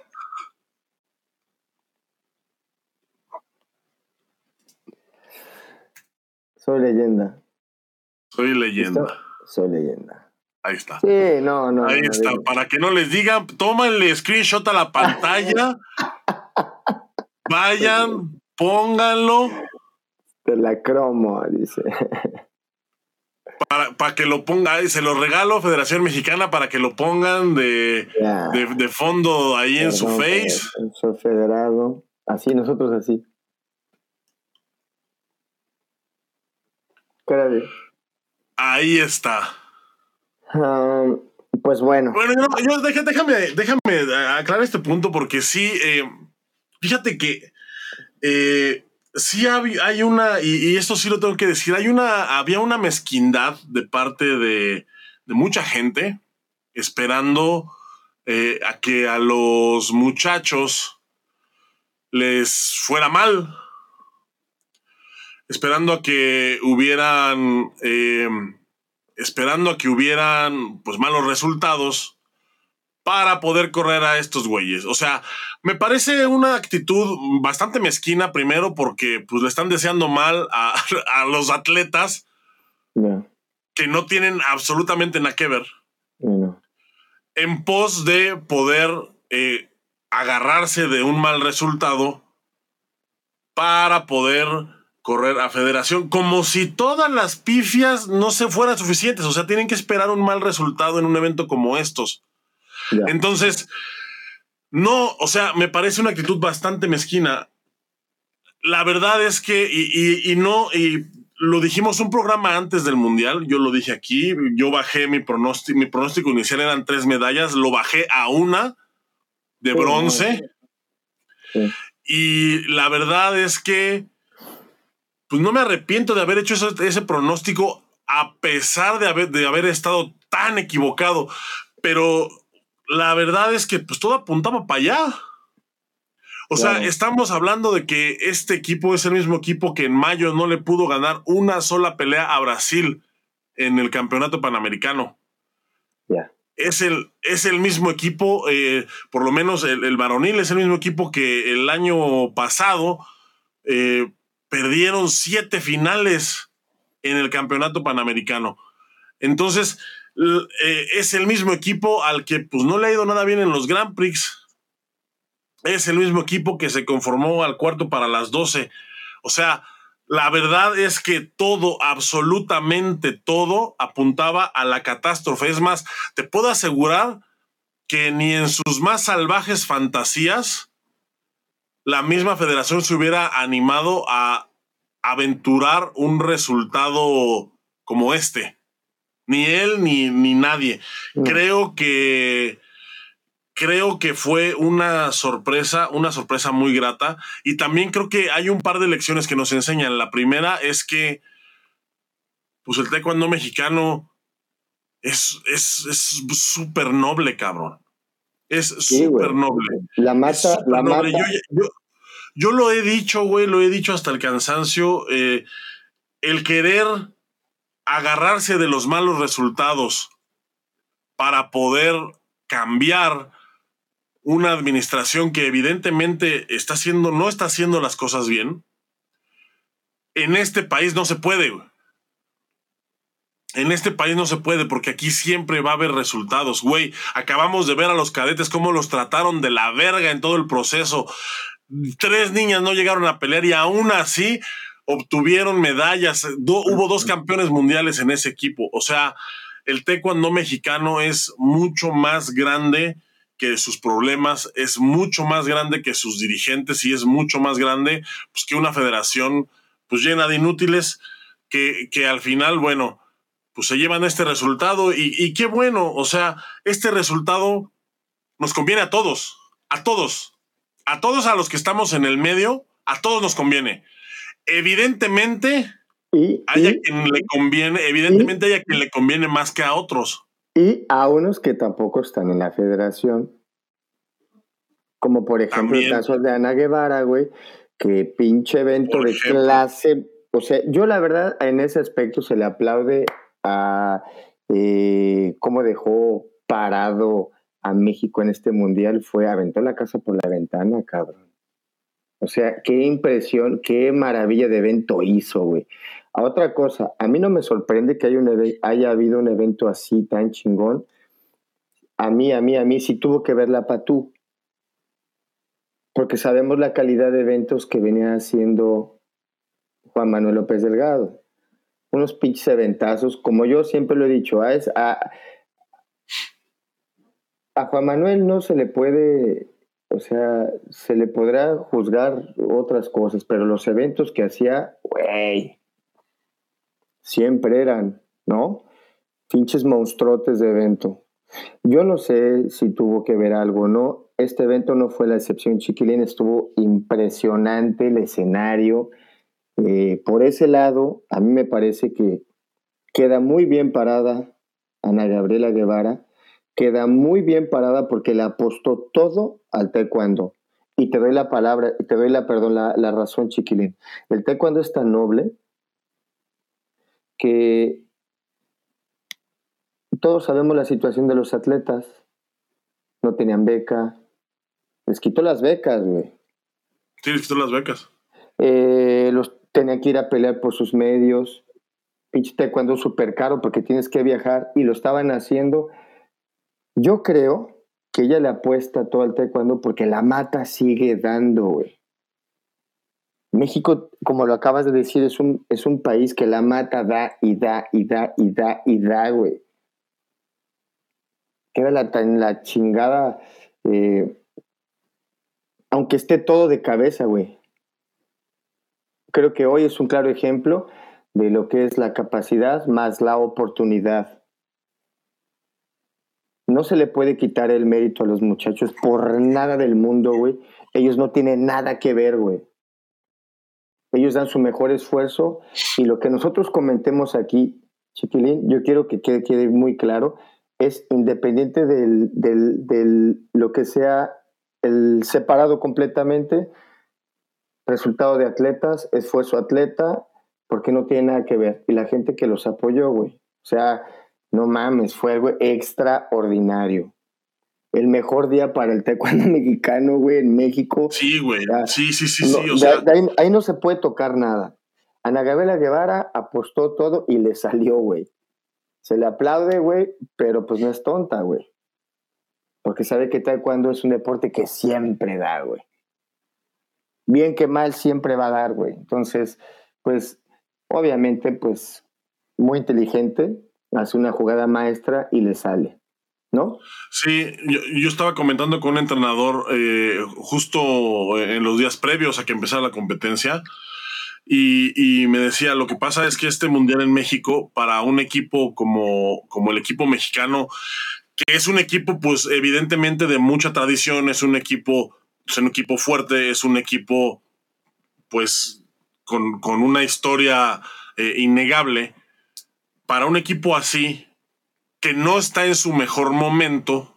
Soy leyenda. Soy leyenda. Soy leyenda. Ahí está. Sí, no, no. Ahí no, está. Para que no les digan, tómenle screenshot a la pantalla. Vayan, pónganlo De la cromo, dice. para, para que lo ponga. Se lo regalo, Federación Mexicana, para que lo pongan de, de, de fondo ahí en su face. Soy federado. Así, nosotros así. Ahí está. Pues bueno. Bueno, yo, yo- déjame, déjame aclarar este punto porque sí, eh, fíjate que eh, sí hay una, y, esto sí lo tengo que decir, hay una, había una mezquindad de parte de, de mucha gente esperando eh, a que a los muchachos les fuera mal, esperando a que hubieran... esperando a que hubieran pues malos resultados para poder correr a estos güeyes. O sea, me parece una actitud bastante mezquina primero porque pues le están deseando mal a, a los atletas No, que no tienen absolutamente nada que ver no. en pos de poder eh, agarrarse de un mal resultado para poder correr a federación, como si todas las pifias no se fueran suficientes, o sea, tienen que esperar un mal resultado en un evento como estos. Ya. Entonces, no, o sea, me parece una actitud bastante mezquina. La verdad es que, y, y- y no, y lo dijimos un programa antes del Mundial, yo lo dije aquí, yo bajé mi pronóstico, mi pronóstico inicial eran tres medallas, lo bajé a una de Sí, bronce. Sí. Y la verdad es que, pues no me arrepiento de haber hecho ese, ese pronóstico a pesar de haber, de haber estado tan equivocado. Pero la verdad es que pues todo apuntaba para allá. O sea, estamos hablando de que este equipo es el mismo equipo que en mayo no le pudo ganar una sola pelea a Brasil en el campeonato panamericano es el, es el mismo equipo, eh, por lo menos el, el varonil es el mismo equipo que el año pasado eh, perdieron siete finales en el campeonato panamericano. Entonces, eh, es el mismo equipo al que pues, no le ha ido nada bien en los Grand Prix. Es el mismo equipo que se conformó al cuarto para las 12. O sea, la verdad es que todo, absolutamente todo, apuntaba a la catástrofe. Es más, te puedo asegurar que ni en sus más salvajes fantasías la misma federación se hubiera animado a aventurar un resultado como este. Ni él ni, ni nadie. No. Creo que creo que fue una sorpresa, una sorpresa muy grata. Y también creo que hay un par de lecciones que nos enseñan. La primera es que pues el taekwondo mexicano es es es súper noble, cabrón. Es Sí, güey. súper noble. La súper la noble. mata. Yo, yo- yo lo he dicho, güey, lo he dicho hasta el cansancio, eh, el querer agarrarse de los malos resultados para poder cambiar una administración que evidentemente está haciendo, no está haciendo las cosas bien, en este país no se puede. En este país no se puede porque aquí siempre va a haber resultados, güey. Acabamos de ver a los cadetes cómo los trataron de la verga en todo el proceso. Tres niñas no llegaron a pelear y aún así obtuvieron medallas. hubo dos campeones mundiales en ese equipo. O sea, el taekwondo mexicano es mucho más grande que sus problemas, es mucho más grande que sus dirigentes y es mucho más grande pues, que una federación pues llena de inútiles que, que al final, bueno, pues se llevan este resultado y, y qué bueno, o sea, este resultado nos conviene a todos, a todos, a todos a los que estamos en el medio, a todos nos conviene. Evidentemente, y, hay a quien le conviene, evidentemente hay a quien le conviene más que a otros. Y a unos que tampoco están en la federación. Como por ejemplo el caso de Ana Guevara, güey, que pinche evento de clase. O sea, yo la verdad en ese aspecto se le aplaude eh, cómo dejó parado a México en este mundial. Fue, aventó la casa por la ventana, cabrón. O sea, qué impresión, qué maravilla de evento hizo, güey. A otra cosa, a mí no me sorprende que haya, haya habido un evento así tan chingón. A mí, a mí, a mí sí tuvo que ver la Patú. Porque sabemos la calidad de eventos que venía haciendo Juan Manuel López Delgado. Unos pinches eventazos, como yo siempre lo he dicho, a, a, a Juan Manuel no se le puede o sea, se le podrá juzgar otras cosas, pero los eventos que hacía, güey, siempre eran, ¿no? Pinches monstruotes de evento. Yo no sé si tuvo que ver algo no. Este evento no fue la excepción. Chiquilín estuvo impresionante el escenario. Eh, por ese lado, a mí me parece que queda muy bien parada Ana Gabriela Guevara queda muy bien parada porque le apostó todo al taekwondo. Y te doy la palabra, te doy la, perdón, la, la razón, chiquilín. El taekwondo es tan noble que todos sabemos la situación de los atletas. No tenían beca. Les quitó las becas, güey. Sí, les quitó las becas. Eh, los tenían que ir a pelear por sus medios. Pinche taekwondo súper caro porque tienes que viajar y lo estaban haciendo yo creo que ella le apuesta todo al taekwondo porque la mata sigue dando, güey. México, como lo acabas de decir, es un, es un país que la mata da y da y da y da y da, güey. Queda la, en la chingada, eh, aunque esté todo de cabeza, güey. Creo que hoy es un claro ejemplo de lo que es la capacidad más la oportunidad. No se le puede quitar el mérito a los muchachos por nada del mundo, güey. Ellos no tienen nada que ver, güey. Ellos dan su mejor esfuerzo y lo que nosotros comentemos aquí, Chiquilín, yo quiero que quede, muy claro, es independiente del, del, del, lo que sea el separado completamente, resultado de atletas, esfuerzo atleta, porque no tiene nada que ver. Y la gente que los apoyó, güey. O sea, no mames, fue algo extraordinario. El mejor día para el taekwondo mexicano, güey, en México. Sí, güey. sí, sí, sí, sí. ahí, no se puede tocar nada. Ana Gabriela Guevara apostó todo y le salió, güey. Se le aplaude, güey, pero pues no es tonta, güey. Porque sabe que taekwondo es un deporte que siempre da, güey. Bien que mal siempre va a dar, güey. Entonces, pues, obviamente, pues, muy inteligente, hace una jugada maestra y le sale. ¿No? Sí, yo, estaba comentando con un entrenador eh, justo en los días previos a que empezara la competencia y, me decía, lo que pasa es que este Mundial en México, para un equipo como, como el equipo mexicano, que es un equipo pues evidentemente de mucha tradición, es un equipo, es un equipo fuerte, es un equipo pues con, una historia eh, innegable, para un equipo así, que no está en su mejor momento,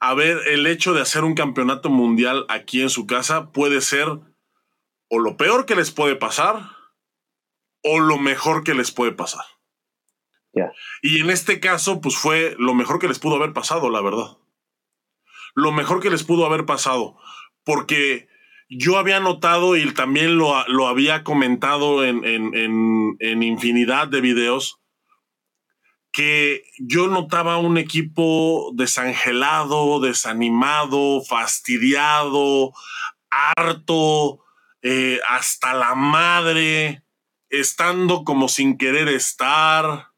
a ver, el hecho de hacer un campeonato mundial aquí en su casa puede ser o lo peor que les puede pasar o lo mejor que les puede pasar. Y en este caso, pues fue lo mejor que les pudo haber pasado, la verdad. Lo mejor que les pudo haber pasado. Porque yo había notado y también lo, lo había comentado en, en, en, infinidad de videos, que yo notaba un equipo desangelado, desanimado, fastidiado, harto, eh, hasta la madre, estando como sin querer estar.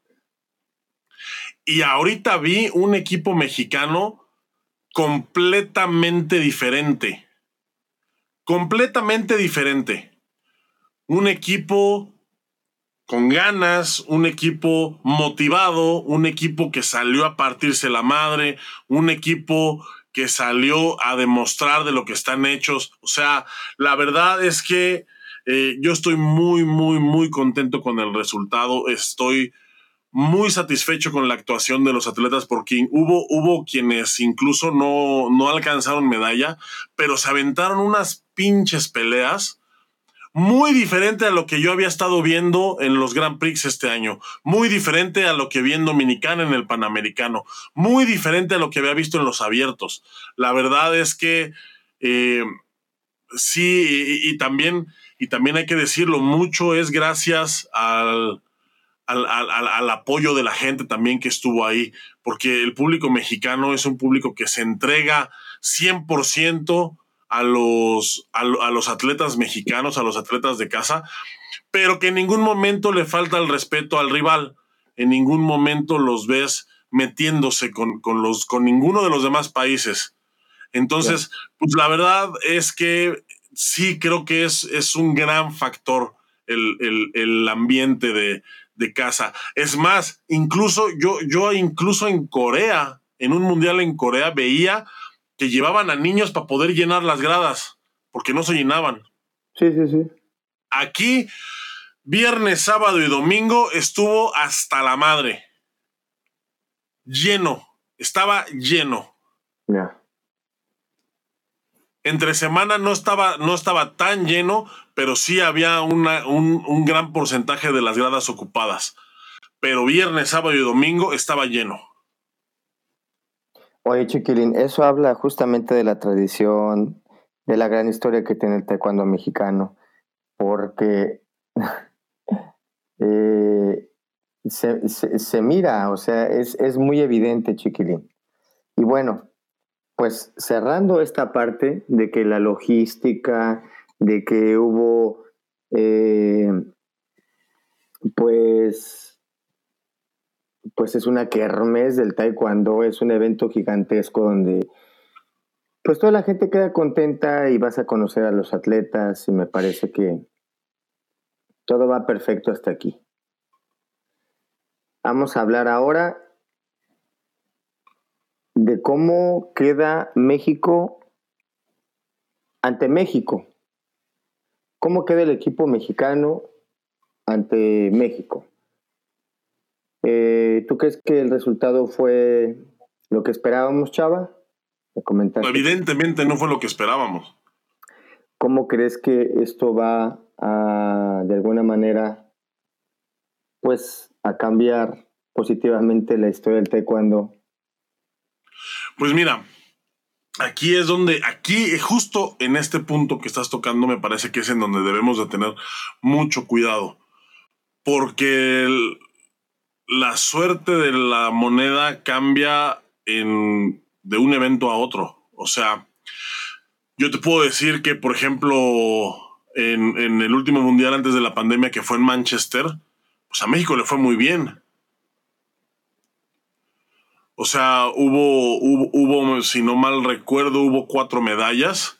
Y ahorita vi un equipo mexicano completamente diferente. Completamente diferente. Un equipo con ganas, un equipo motivado, un equipo que salió a partirse la madre, un equipo que salió a demostrar de lo que están hechos. O sea, la verdad es que eh, yo estoy muy, muy, muy contento con el resultado. Estoy muy satisfecho con la actuación de los atletas porque hubo, hubo quienes incluso no, no alcanzaron medalla, pero se aventaron unas pinches peleas muy diferente a lo que yo había estado viendo en los Grand Prix este año, muy diferente a lo que vi en Dominicana en el Panamericano, muy diferente a lo que había visto en los abiertos. La verdad es que eh, sí, y, también, y también hay que decirlo, mucho es gracias al, al, al, apoyo de la gente también que estuvo ahí, porque el público mexicano es un público que se entrega 100% a los, a, los atletas mexicanos, a los atletas de casa, pero que en ningún momento le falta el respeto al rival, en ningún momento los ves metiéndose con, los, con ninguno de los demás países. Entonces, pues la verdad es que sí creo que es, es un gran factor el, ambiente de, de, casa. Es más, incluso yo, yo incluso en Corea, en un mundial en Corea, veía que llevaban a niños para poder llenar las gradas, porque no se llenaban. Sí, sí, sí. Aquí, viernes, sábado y domingo estuvo hasta la madre. Lleno, estaba lleno. Ya. Entre semana no estaba, no estaba tan lleno, pero sí había un, un gran porcentaje de las gradas ocupadas. Pero viernes, sábado y domingo estaba lleno. Oye, Chiquilín, eso habla justamente de la tradición, de la gran historia que tiene el taekwondo mexicano, porque eh, se, mira, o sea, es, es muy evidente, Chiquilín. Y bueno, pues cerrando esta parte de que la logística, de que hubo, eh, pues, pues es una kermés del taekwondo, es un evento gigantesco donde pues toda la gente queda contenta y vas a conocer a los atletas y me parece que todo va perfecto hasta aquí. Vamos a hablar ahora de cómo queda México ante México. ¿Cómo queda el equipo mexicano ante México? Eh, ¿Tú crees que el resultado fue lo que esperábamos, Chava? Evidentemente no fue lo que esperábamos. ¿Cómo crees que esto va a, de alguna manera, pues, a cambiar positivamente la historia del taekwondo? Pues mira, aquí es donde, aquí justo en este punto que estás tocando, me parece que es en donde debemos de tener mucho cuidado. Porque la suerte de la moneda cambia en, de un evento a otro. O sea, yo te puedo decir que, por ejemplo, en, en, el último mundial antes de la pandemia que fue en Manchester, pues a México le fue muy bien. O sea, hubo, hubo, si no mal recuerdo, hubo cuatro medallas.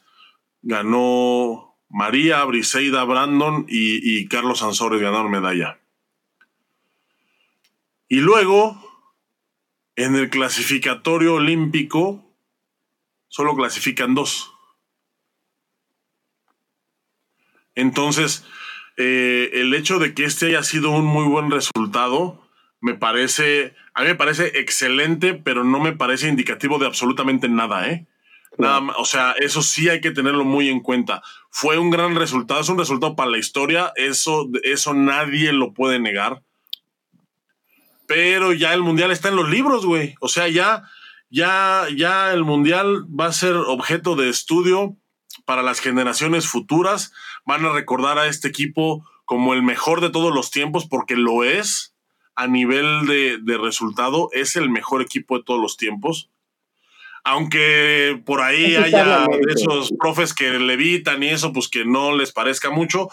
Ganó María, Briseida, Brandon y, Carlos Ansores ganaron medalla. Y luego, en el clasificatorio olímpico, solo clasifican dos. Entonces, eh, el hecho de que este haya sido un muy buen resultado me parece, a mí me parece excelente, pero no me parece indicativo de absolutamente nada, ¿eh? Nada o sea, eso sí hay que tenerlo muy en cuenta. Fue un gran resultado, es un resultado para la historia, eso, eso nadie lo puede negar. Pero ya el mundial está en los libros, güey. O sea, ya, ya, ya el mundial va a ser objeto de estudio para las generaciones futuras. Van a recordar a este equipo como el mejor de todos los tiempos, porque lo es a nivel de, de resultado, es el mejor equipo de todos los tiempos aunque por ahí haya de esos profes que levitan y eso, pues que no les parezca mucho,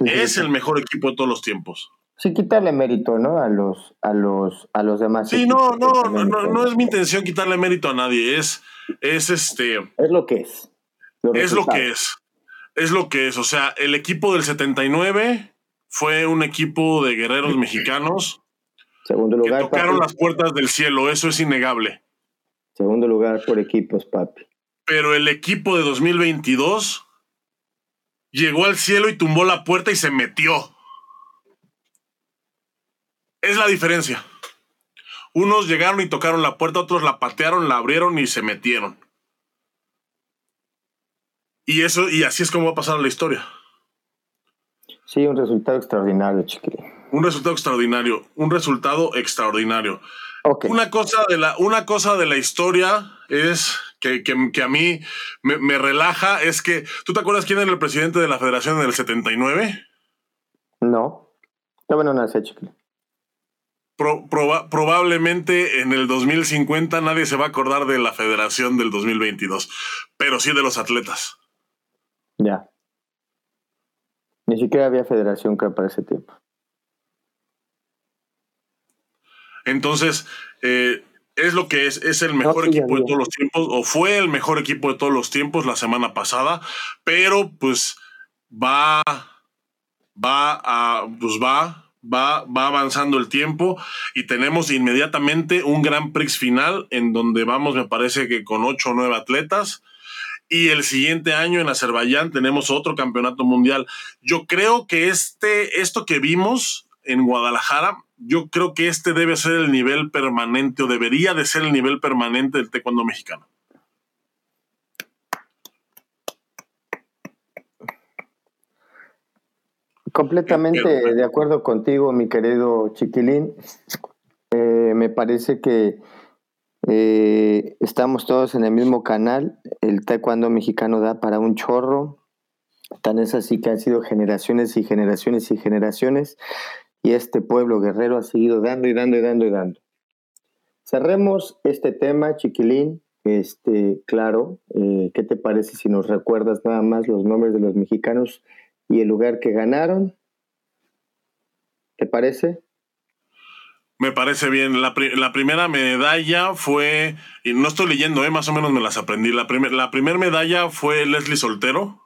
es el mejor equipo de todos los tiempos. Sí, quitarle mérito, ¿no? A los, a los, a los demás. Sí, no, no, no, no, es mi intención quitarle mérito a nadie, es, es este. Es lo que es. Es lo que es. Es lo que es. O sea, el equipo del 79 fue un equipo de guerreros mexicanos. Segundo lugar. Que tocaron las puertas del cielo, eso es innegable. Segundo lugar por equipos, papi. Pero el equipo de 2022 llegó al cielo y tumbó la puerta y se metió. Es la diferencia. Unos llegaron y tocaron la puerta, otros la patearon, la abrieron y se metieron. Y eso, y así es como va a pasar la historia. Sí, un resultado extraordinario, chiquilín. Un resultado extraordinario, un resultado extraordinario. Una, cosa de la, una cosa de la historia es que, a mí me, relaja, es que, ¿tú te acuerdas quién era el presidente de la federación en el 79? No, todavía no nace, probablemente en el 2050 nadie se va a acordar de la federación del 2022, pero sí de los atletas. Ya. Ni siquiera había federación que para ese tiempo. Entonces, eh, es lo que es, es el mejor equipo de todos los tiempos, o fue el mejor equipo de todos los tiempos la semana pasada, pero pues va, va a, pues va, va, va avanzando el tiempo y tenemos inmediatamente un Gran Prix final en donde vamos, me parece que con ocho o nueve atletas. Y el siguiente año en Azerbaiyán tenemos otro campeonato mundial. Yo creo que este, esto que vimos en Guadalajara yo creo que este debe ser el nivel permanente o debería de ser el nivel permanente del taekwondo mexicano. Completamente de acuerdo contigo, mi querido Chiquilín. Eh, me parece que eh, estamos todos en el mismo canal. El taekwondo mexicano da para un chorro. Tan es así que han sido generaciones y generaciones y generaciones y este pueblo guerrero ha seguido dando y dando y dando y dando. Cerremos este tema, chiquilín. Este, claro, eh, ¿qué te parece si nos recuerdas nada más los nombres de los mexicanos y el lugar que ganaron? ¿Te parece? Me parece bien. La, primera medalla fue, y no estoy leyendo, eh, más o menos me las aprendí. La, la primera medalla fue Leslie Soltero.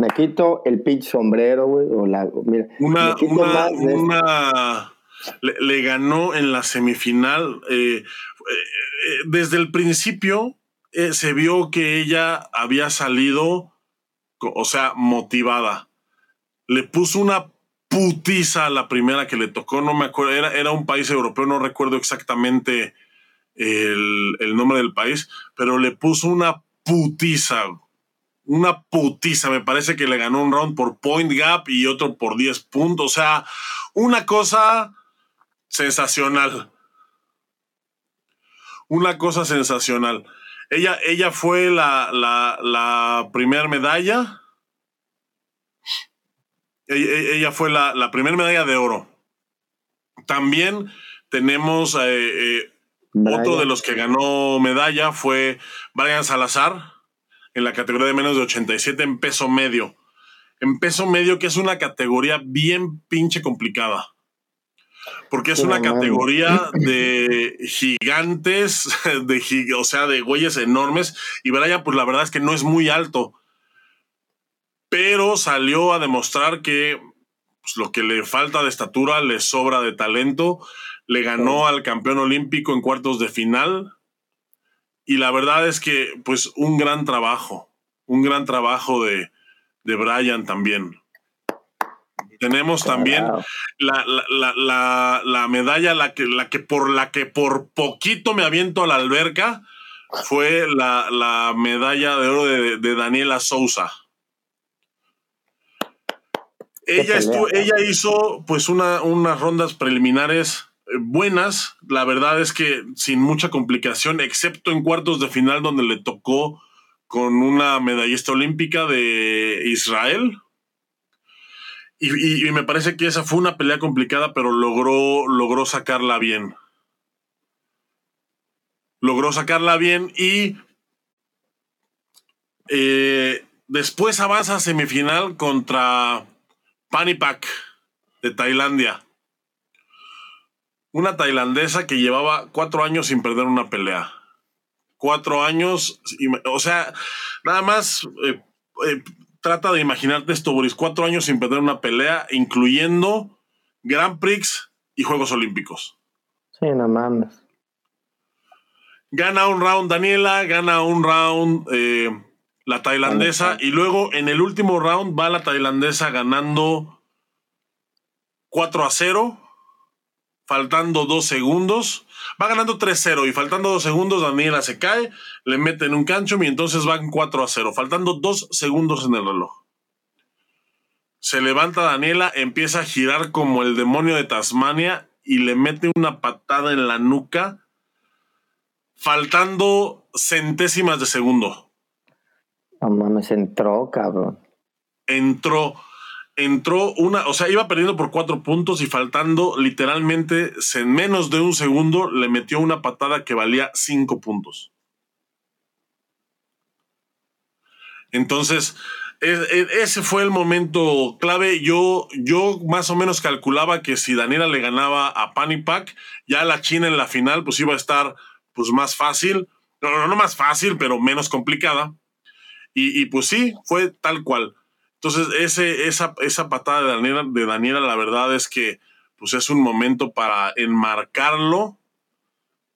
Me quito el pitch sombrero, güey. O la, mira, una, una, le, ganó en la semifinal. Eh, eh, desde el principio eh, se vio que ella había salido, o sea, motivada. Le puso una putiza a la primera que le tocó, no me acuerdo, era, era un país europeo, no recuerdo exactamente el, el nombre del país, pero le puso una putiza una putiza. Me parece que le ganó un round por point gap y otro por 10 puntos. O sea, una cosa sensacional. Una cosa sensacional. Ella, ella fue la, la, primera medalla. Ella, fue la, la primera medalla de oro. También tenemos eh, eh, otro de los que ganó medalla fue Brian Salazar en la categoría de menos de 87 en peso medio. En peso medio, que es una categoría bien pinche complicada. Porque es una categoría de gigantes, de, o sea, de güeyes enormes. Y Brian, pues la verdad es que no es muy alto. Pero salió a demostrar que pues, lo que le falta de estatura le sobra de talento. Le ganó al campeón olímpico en cuartos de final y la verdad es que, pues, un gran trabajo, un gran trabajo de, de Brian también. tenemos también la, la, medalla, la que, la que por la que por poquito me aviento a la alberca, fue la, medalla de oro de, Daniela Sousa. Ella, ella hizo pues una, unas rondas preliminares buenas, la verdad es que sin mucha complicación, excepto en cuartos de final donde le tocó con una medallista olímpica de Israel. Y, me parece que esa fue una pelea complicada, pero logró, logró sacarla bien. Logró sacarla bien y eh, después avanza a semifinal contra Panipak de Tailandia una tailandesa que llevaba cuatro años sin perder una pelea. Cuatro años, o sea, nada más eh, eh, trata de imaginarte esto, Boris. Cuatro años sin perder una pelea, incluyendo Grand Prix y Juegos Olímpicos. Sí, no mames. Gana un round Daniela, gana un round eh, la tailandesa, y luego en el último round va la tailandesa ganando 4 a 0 faltando dos segundos. Va ganando 3-0 y faltando dos segundos, Daniela se cae, le meten un cancho y entonces van 4 a 0, faltando dos segundos en el reloj. Se levanta Daniela, empieza a girar como el demonio de Tasmania y le mete una patada en la nuca, faltando centésimas de segundo. No mames, entró, cabrón. Entró entró una, o sea, iba perdiendo por cuatro puntos y faltando literalmente en menos de un segundo le metió una patada que valía cinco puntos. Entonces, ese fue el momento clave. Yo, yo más o menos calculaba que si Daniela le ganaba a Panipak, ya la China en la final pues iba a estar pues más fácil. No, no, más fácil, pero menos complicada. Y pues sí, fue tal cual. Entonces, ese, esa, esa patada de Daniela, de Daniela, la verdad es que pues es un momento para enmarcarlo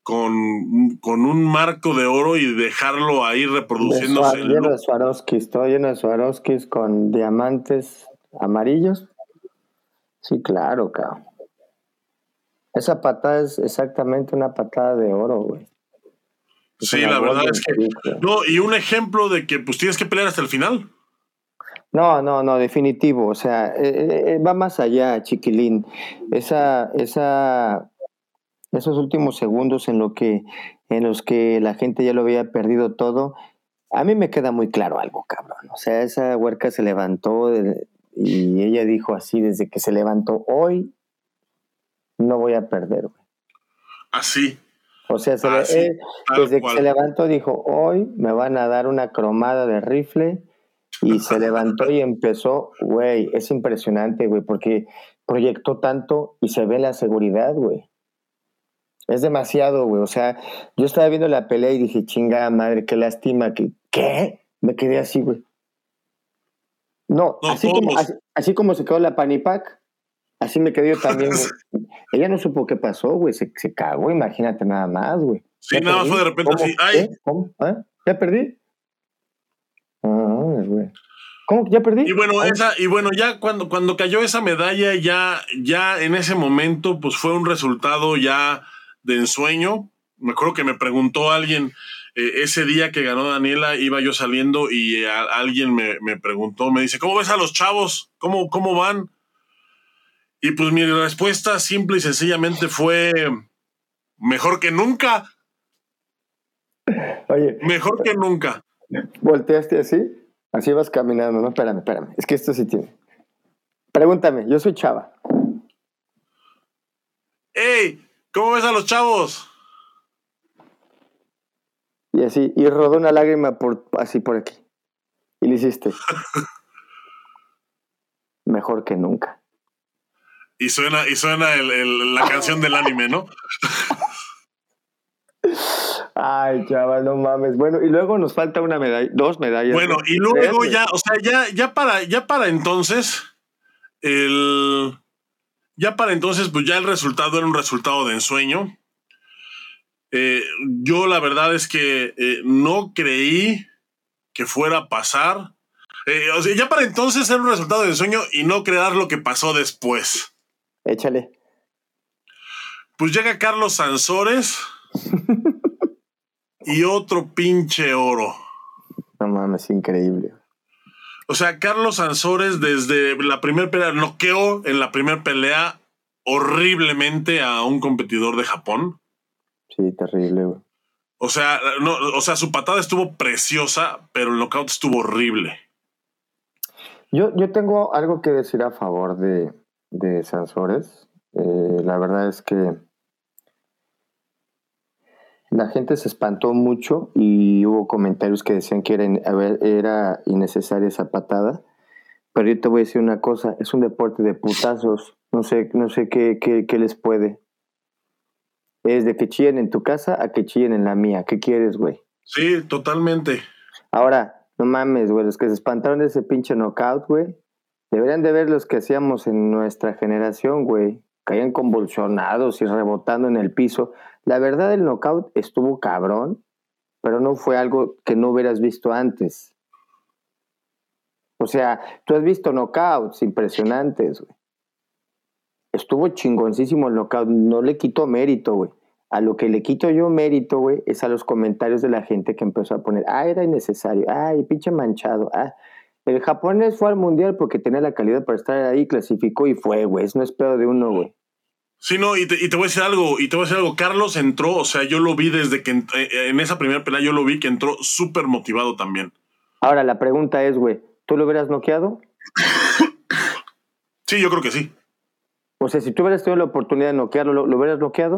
con, un marco de oro y dejarlo ahí reproduciéndose. De lleno de Swarovskis, todo lleno de Swarovskis con diamantes amarillos. Sí, claro, cabrón. Esa patada es exactamente una patada de oro, güey. sí, la verdad es que. No, y un ejemplo de que pues tienes que pelear hasta el final. No, no, no, definitivo. O sea, eh, eh, va más allá, chiquilín. Esa, esa, esos últimos segundos en, lo que, en los que la gente ya lo había perdido todo, a mí me queda muy claro algo, cabrón. O sea, esa huerca se levantó y ella dijo así, desde que se levantó, hoy no voy a perder, Así. O sea, eh, desde que se levantó dijo, hoy me van a dar una cromada de rifle y se levantó y empezó, güey, es impresionante, güey, porque proyectó tanto y se ve la seguridad, güey. Es demasiado, güey. O sea, yo estaba viendo la pelea y dije, chinga madre, qué lástima que. ¿Qué? Me quedé así, güey. No, así, como, así, como se quedó la Panipac, así me quedé yo también, güey. Ella no supo qué pasó, güey. Se, se cagó, imagínate nada más, güey. Sí, nada más fue de repente así. ¡Ay! ¿Cómo? ¿Ah? ¿Ya perdí? ¿Cómo que ya perdí? Y bueno, esa, y bueno, ya cuando, cuando cayó esa medalla, ya, ya en ese momento, pues fue un resultado ya de ensueño. Me acuerdo que me preguntó alguien, eh, ese día que ganó Daniela, iba yo saliendo y alguien me, preguntó, me dice, ¿cómo ves a los chavos? ¿Cómo, cómo van? Y pues mi respuesta simple y sencillamente fue, mejor que nunca. Oye. Mejor que nunca. Volteaste así, así vas caminando, ¿no? Espérame, espérame. Es que esto sí tiene. Pregúntame, yo soy chava. ¡Ey! ¿Cómo ves a los chavos? Y así, y rodó una lágrima por, así por aquí. Y le hiciste. Mejor que nunca. Y suena, y suena la canción del anime, ¿no? Ay, chaval, no mames. Bueno, y luego nos falta una medalla, dos medallas. Bueno, y luego ya, o sea, ya, ya para, ya para entonces, el. Ya para entonces, pues ya el resultado era un resultado de ensueño. Eh, yo la verdad es que eh, no creí que fuera a pasar. Eh, o sea, ya para entonces era un resultado del sueño y no crear lo que pasó después. Échale. Pues llega Carlos Sansores y otro pinche oro. No mames, increíble. O sea, Carlos Sansores desde la primera pelea noqueó en la primera pelea horriblemente a un competidor de Japón. Sí, terrible, güey. O sea, no, o sea, su patada estuvo preciosa, pero el knockout estuvo horrible. Yo, yo tengo algo que decir a favor de, de Sansores. Eh, la verdad es que la gente se espantó mucho y hubo comentarios que decían que era, era innecesaria esa patada. Pero yo te voy a decir una cosa, es un deporte de putazos. No sé, no sé qué, qué, qué les puede. Es de que chillen en tu casa a que chillen en la mía. ¿Qué quieres, güey? Sí, totalmente. Ahora, no mames, güey, los que se espantaron de ese pinche knockout, güey, deberían de ver los que hacíamos en nuestra generación, güey. Caían convulsionados y rebotando en el piso. La verdad, el knockout estuvo cabrón, pero no fue algo que no hubieras visto antes. O sea, tú has visto knockouts impresionantes, güey. Estuvo chingoncísimo el knockout, no le quito mérito, güey. A lo que le quito yo mérito, güey, es a los comentarios de la gente que empezó a poner, ah, era innecesario, ay, pinche manchado, ah. El japonés fue al mundial porque tenía la calidad para estar ahí, clasificó y fue, güey. Eso no es pedo de uno, güey. Sí, no, y te, y te, voy a decir algo, y te voy a decir algo. Carlos entró, o sea, yo lo vi desde que eh, en esa primera pelea, yo lo vi que entró súper motivado también. Ahora, la pregunta es, güey, ¿tú lo hubieras noqueado? sí, yo creo que sí. O sea, si tú hubieras tenido la oportunidad de noquearlo, ¿lo, lo hubieras noqueado?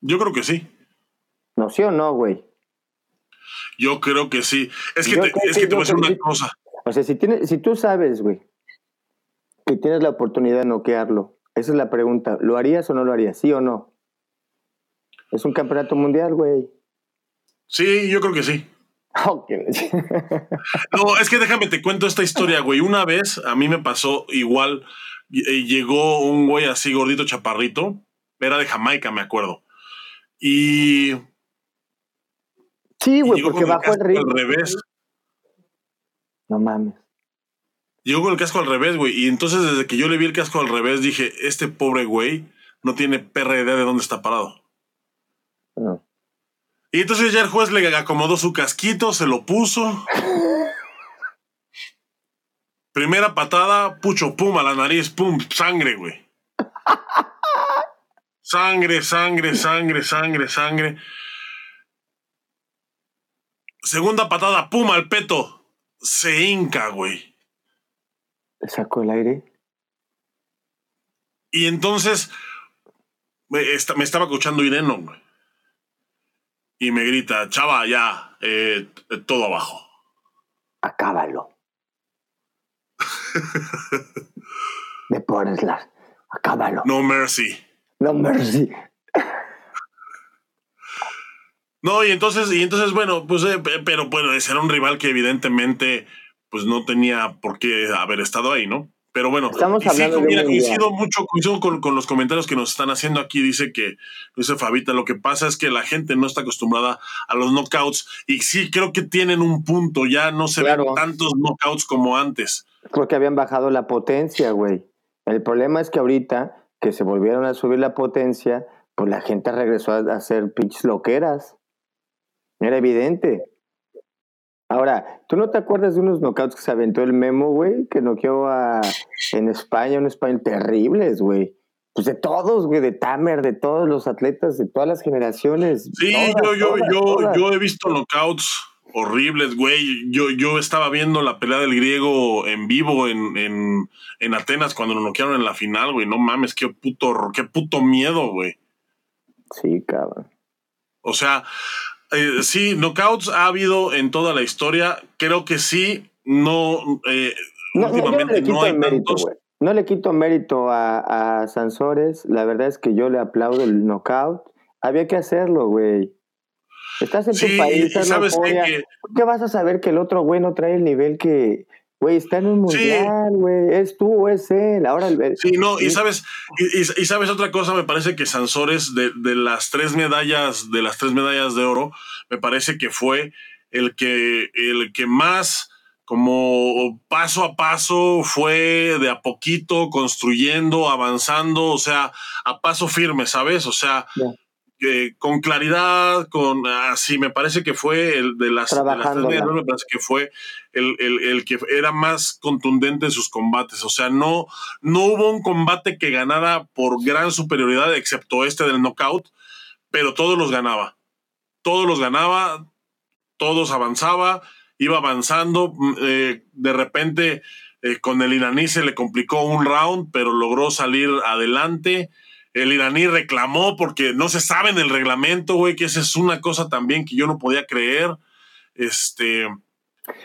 Yo creo que sí. ¿No, sí o no, güey? Yo creo que sí. Es que, te, es que te voy a decir una cosa. O sea, si, tienes, si tú sabes, güey, que tienes la oportunidad de noquearlo, esa es la pregunta. ¿Lo harías o no lo harías? ¿Sí o no? Es un campeonato mundial, güey. Sí, yo creo que sí. no, es que déjame te cuento esta historia, güey. Una vez a mí me pasó igual. Llegó un güey así gordito, chaparrito. Era de Jamaica, me acuerdo. Y. Sí, güey, porque bajó el, ritmo. Al revés. No mames. Llegó con el casco al revés, güey. Y entonces, desde que yo le vi el casco al revés, dije: Este pobre güey no tiene perra idea de dónde está parado. No. Y entonces ya el juez le acomodó su casquito, se lo puso. Primera patada, pucho, pum, a la nariz, pum, sangre, güey. Sangre, sangre, sangre, sangre, sangre. Segunda patada, pum, al peto. Se hinca, güey. ¿Le sacó el aire? Y entonces me, me estaba escuchando Ireno, güey y me grita, chava, ya, eh, todo abajo. Acábalo. Me pones las. Acábalo. No mercy. No mercy. No, y entonces, y entonces, bueno, pues, eh, pero bueno, ese era un rival que evidentemente, pues no tenía por qué haber estado ahí, ¿no? Pero bueno, Estamos y sí, mira, coincido mucho coincido con, con, los comentarios que nos están haciendo aquí. Dice que, dice Fabita, lo que pasa es que la gente no está acostumbrada a los knockouts. Y sí, creo que tienen un punto. Ya no se ven tantos knockouts como antes. Porque habían bajado la potencia, güey. El problema es que ahorita que se volvieron a subir la potencia, pues la gente regresó a hacer pinches loqueras. Era evidente. Ahora, ¿tú no te acuerdas de unos knockouts que se aventó el Memo, güey? Que noqueó a, en España, un español terribles, güey. Pues de todos, güey, de Tamer, de todos los atletas, de todas las generaciones. Sí, yo, yo, yo, yo he visto knockouts horribles, güey. Yo, yo estaba viendo la pelea del griego en vivo en, en, en Atenas cuando lo noquearon en la final, güey. No mames, qué puto, qué puto miedo, güey. Sí, cabrón. O sea, eh, sí, knockouts ha habido en toda la historia. Creo que sí, no. Eh, no últimamente no, hay mérito, No le quito mérito a, a, Sansores. La verdad es que yo le aplaudo el knockout. Había que hacerlo, güey. Estás en tu país, ¿sabes qué, qué vas a saber que el otro güey no trae el nivel que, Güey, está en un mundial, güey. Es tú o es él. Ahora Sí, no, y sabes, y, y, sabes otra cosa, me parece que Sansores, de, de, las tres medallas, de las tres medallas de oro, me parece que fue el que, el que más como paso a paso fue de a poquito construyendo, avanzando, o sea, a paso firme, ¿sabes? O sea, con claridad, con así, me parece que fue el de las, de las me parece que fue el, el, que era más contundente en sus combates. O sea, no, no hubo un combate que ganara por gran superioridad, excepto este del knockout, pero todos los ganaba. Todos los ganaba, todos avanzaba iba avanzando, mm, eh, de repente eh, con el iraní se le complicó un round, pero logró salir adelante. El iraní reclamó porque no se sabe en el reglamento, güey, que esa es una cosa también que yo no podía creer. Este.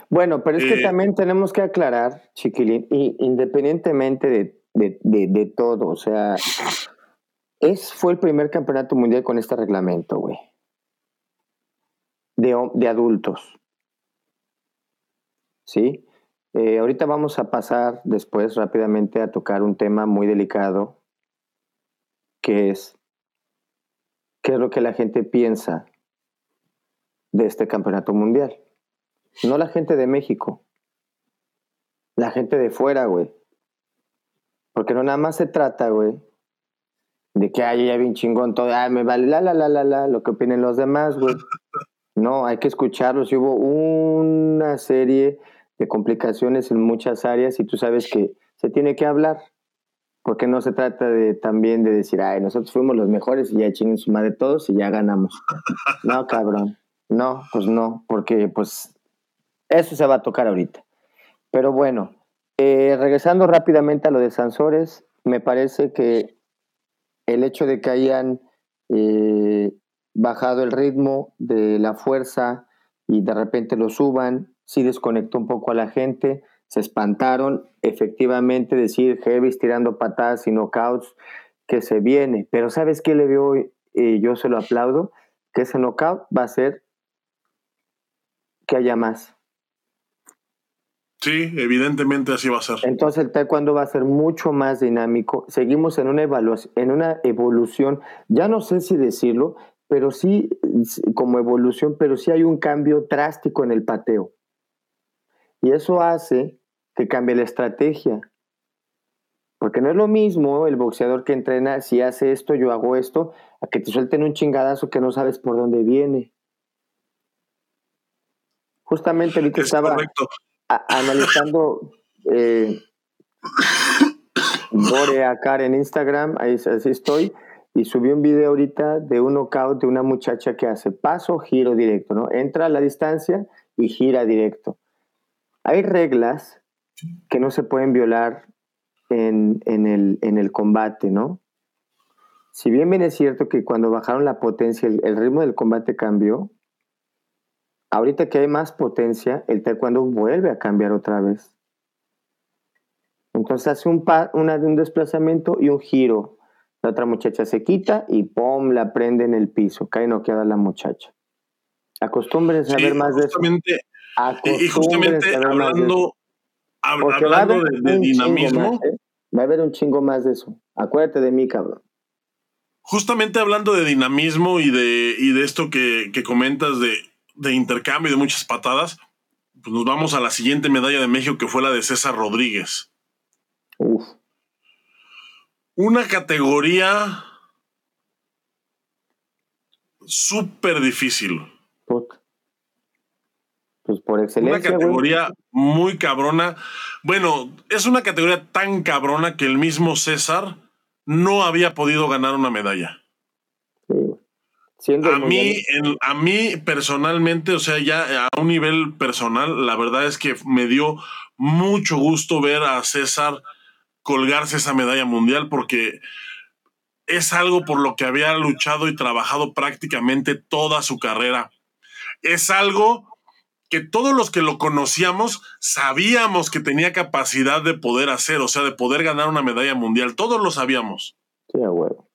Bueno, pero es que eh, también tenemos que aclarar, chiquilín, y independientemente de, de, todo, o sea, es, fue el primer campeonato mundial con este reglamento, güey. De, de adultos. ¿sí? Eh, ahorita vamos a pasar después rápidamente a tocar un tema muy delicado, que es qué es lo que la gente piensa de este campeonato mundial. No la gente de México, la gente de fuera, güey. Porque no nada más se trata, güey, de que haya ya bien chingón todo, ay, me vale la la la la la, lo que opinen los demás, güey. No, hay que escucharlos. Y hubo una serie de complicaciones en muchas áreas y tú sabes que se tiene que hablar, porque no se trata de también de decir, ay, nosotros fuimos los mejores y ya chinguen su madre todos y ya ganamos. No, cabrón. No, pues no, porque pues eso se va a tocar ahorita. Pero bueno, eh, regresando rápidamente a lo de Sansores, me parece que el hecho de que hayan eh, bajado el ritmo de la fuerza y de repente lo suban sí desconectó un poco a la gente, se espantaron, efectivamente decir heavy tirando patadas y knockouts que se viene, pero ¿sabes qué le veo? Eh, yo se lo aplaudo, que ese knockout va a ser que haya más. Sí, evidentemente así va a ser. Entonces el taekwondo va a ser mucho más dinámico. Seguimos en una, evaluación, en una evolución, ya no sé si decirlo, pero sí como evolución, pero sí hay un cambio drástico en el pateo. Y eso hace que cambie la estrategia. Porque no es lo mismo el boxeador que entrena, si hace esto, yo hago esto, a que te suelten un chingadazo que no sabes por dónde viene. Justamente ahorita estaba analizando eh, en Instagram, ahí así estoy, y subí un video ahorita de un knockout de una muchacha que hace paso, giro directo, ¿no? Entra a la distancia y gira directo. Hay reglas que no se pueden violar en, el, combate, ¿no? Si bien bien es cierto que cuando bajaron la potencia, el, ritmo del combate cambió, ahorita que hay más potencia, el taekwondo vuelve a cambiar otra vez. Entonces hace un, un desplazamiento y un giro. La otra muchacha se quita y ¡pum! la prende en el piso. Cae noqueada la muchacha. Acostúmbrense a ver más de eso. Y, justamente hablando, hablando de, dinamismo. ¿eh? Va a haber un chingo más de eso. Acuérdate de mí, cabrón. Justamente hablando de dinamismo y de, y de esto que, comentas de, de, intercambio y de muchas patadas, pues nos vamos a la siguiente medalla de México que fue la de César Rodríguez. Uf. Una categoría súper difícil. Pues por excelencia. Una categoría muy cabrona. Bueno, es una categoría tan cabrona que el mismo César no había podido ganar una medalla. a mí, a mí personalmente, o sea, ya a un nivel personal, la verdad es que me dio mucho gusto ver a César colgarse esa medalla mundial porque es algo por lo que había luchado y trabajado prácticamente toda su carrera. Es algo que todos los que lo conocíamos sabíamos que tenía capacidad de poder hacer, o sea, de poder ganar una medalla mundial. Todos lo sabíamos. Sí, bueno.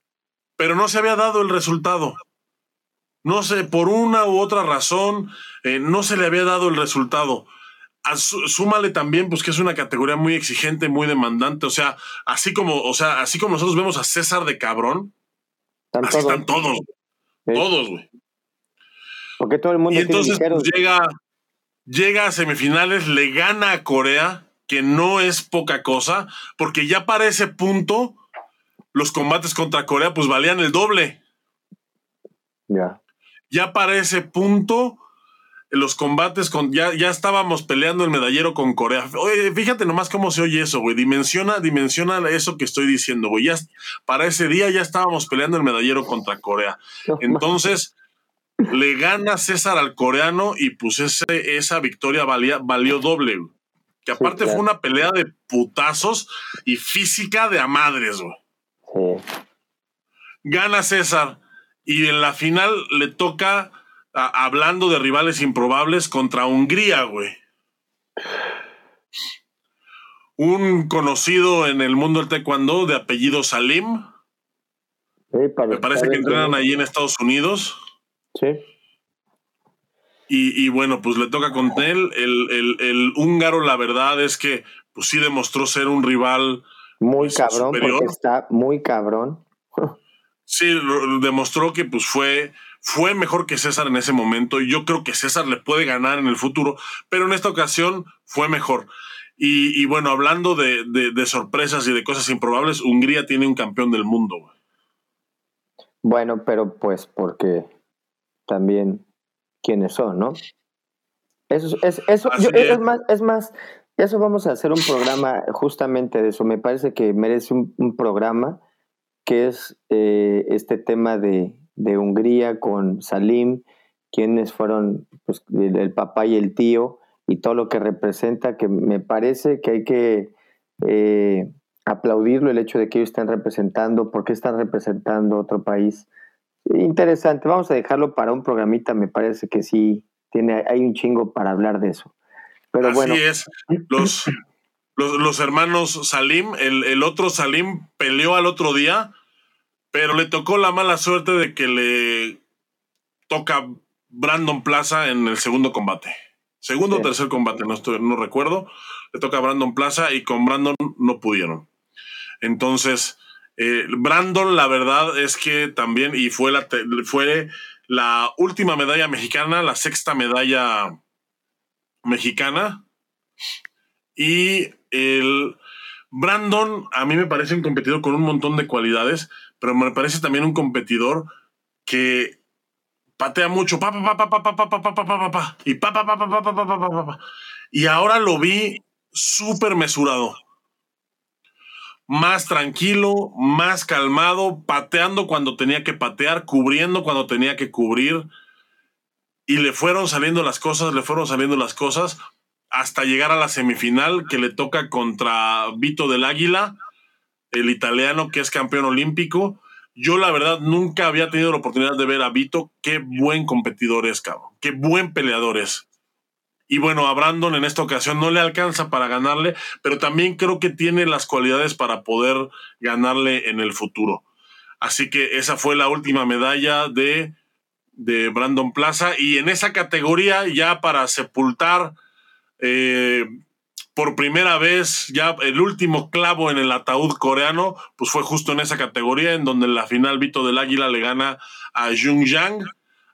Pero no se había dado el resultado. No sé, por una u otra razón, eh, no se le había dado el resultado. súmale también, pues que es una categoría muy exigente, muy demandante. O sea, así como, o sea, así como nosotros vemos a César de cabrón, así están todos. Todos, güey. Porque todo el mundo y entonces pues, llega, llega a semifinales, le gana a Corea, que no es poca cosa, porque ya para ese punto los combates contra Corea pues valían el doble. Ya. Ya para ese punto los combates con ya, ya estábamos peleando el medallero con Corea. Oye, fíjate nomás cómo se oye eso, güey. Dimensiona, dimensiona eso que estoy diciendo, güey. Ya para ese día ya estábamos peleando el medallero contra Corea. Entonces, le gana César al coreano y pues ese, esa victoria valía, valió doble, Que aparte fue una pelea de putazos y física de a madres, güey. Gana César y en la final le toca hablando de rivales improbables contra Hungría, güey. Un conocido en el mundo del taekwondo de apellido Salim. Me parece que entrenan allí en Estados Unidos. Sí. Y, bueno, pues le toca con él. El, húngaro, la verdad es que pues sí demostró ser un rival muy pues, cabrón, porque está muy cabrón. sí, demostró que pues fue fue mejor que César en ese momento y yo creo que César le puede ganar en el futuro, pero en esta ocasión fue mejor. Y, bueno, hablando de, sorpresas y de cosas improbables, Hungría tiene un campeón del mundo. Bueno, pero pues porque también quiénes son, ¿no? Eso, es, eso es. más, es más, eso vamos a hacer un programa justamente de eso. Me parece que merece un, programa que es eh, este tema de, de Hungría con Salim, quienes fueron pues, el, papá y el tío, y todo lo que representa, que me parece que hay que eh, aplaudirlo el hecho de que ellos estén representando, porque están representando otro país. Interesante, vamos a dejarlo para un programita, me parece que sí, tiene, hay un chingo para hablar de eso. Pero Así es, los, los, hermanos Salim, el, el otro Salim peleó al otro día pero le tocó la mala suerte de que le toca Brandon Plaza en el segundo combate. Segundo o tercer combate, no, estoy, no recuerdo. Le toca a Brandon Plaza y con Brandon no pudieron. Entonces, eh, Brandon, la verdad es que también, y fue la, fue la última medalla mexicana, la sexta medalla mexicana. Y el Brandon, a mí me parece un competidor con un montón de cualidades pero me parece también un competidor que patea mucho, y. Y ahora lo vi súper mesurado. Más tranquilo, más calmado, pateando cuando tenía que patear, cubriendo cuando tenía que cubrir. Y le fueron saliendo las cosas, le fueron saliendo las cosas hasta llegar a la semifinal que le toca contra Vito del Águila el italiano que es campeón olímpico. Yo la verdad nunca había tenido la oportunidad de ver a Vito. Qué buen competidor es, cabrón. Qué buen peleador es. Y bueno, a Brandon en esta ocasión no le alcanza para ganarle, pero también creo que tiene las cualidades para poder ganarle en el futuro. Así que esa fue la última medalla de, de Brandon Plaza. Y en esa categoría, ya para sepultar eh, por primera vez, ya el último clavo en el ataúd coreano, pues fue justo en esa categoría, en donde en la final Vito del Águila le gana a Jung Yang,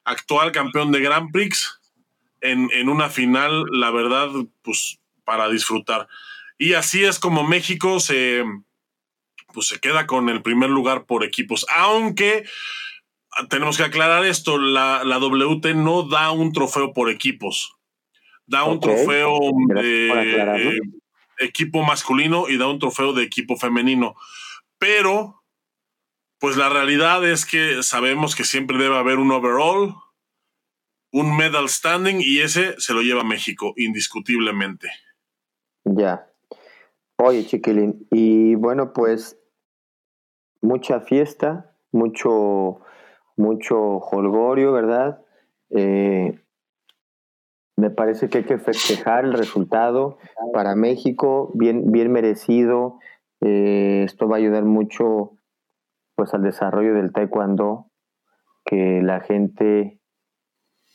actual campeón de Grand Prix, en, en una final, la verdad, pues para disfrutar. Y así es como México se, pues se queda con el primer lugar por equipos, aunque tenemos que aclarar esto, la, la WT no da un trofeo por equipos da un trofeo de equipo masculino y da un trofeo de equipo femenino. Pero, pues la realidad es que sabemos que siempre debe haber un overall, un medal standing y ese se lo lleva México, indiscutiblemente. Ya. Oye, chiquilín, y bueno, pues mucha fiesta, mucho, mucho holgorio, ¿verdad? Eh, me parece que hay que festejar el resultado para México, bien, bien merecido. Eh, esto va a ayudar mucho pues al desarrollo del taekwondo, que la gente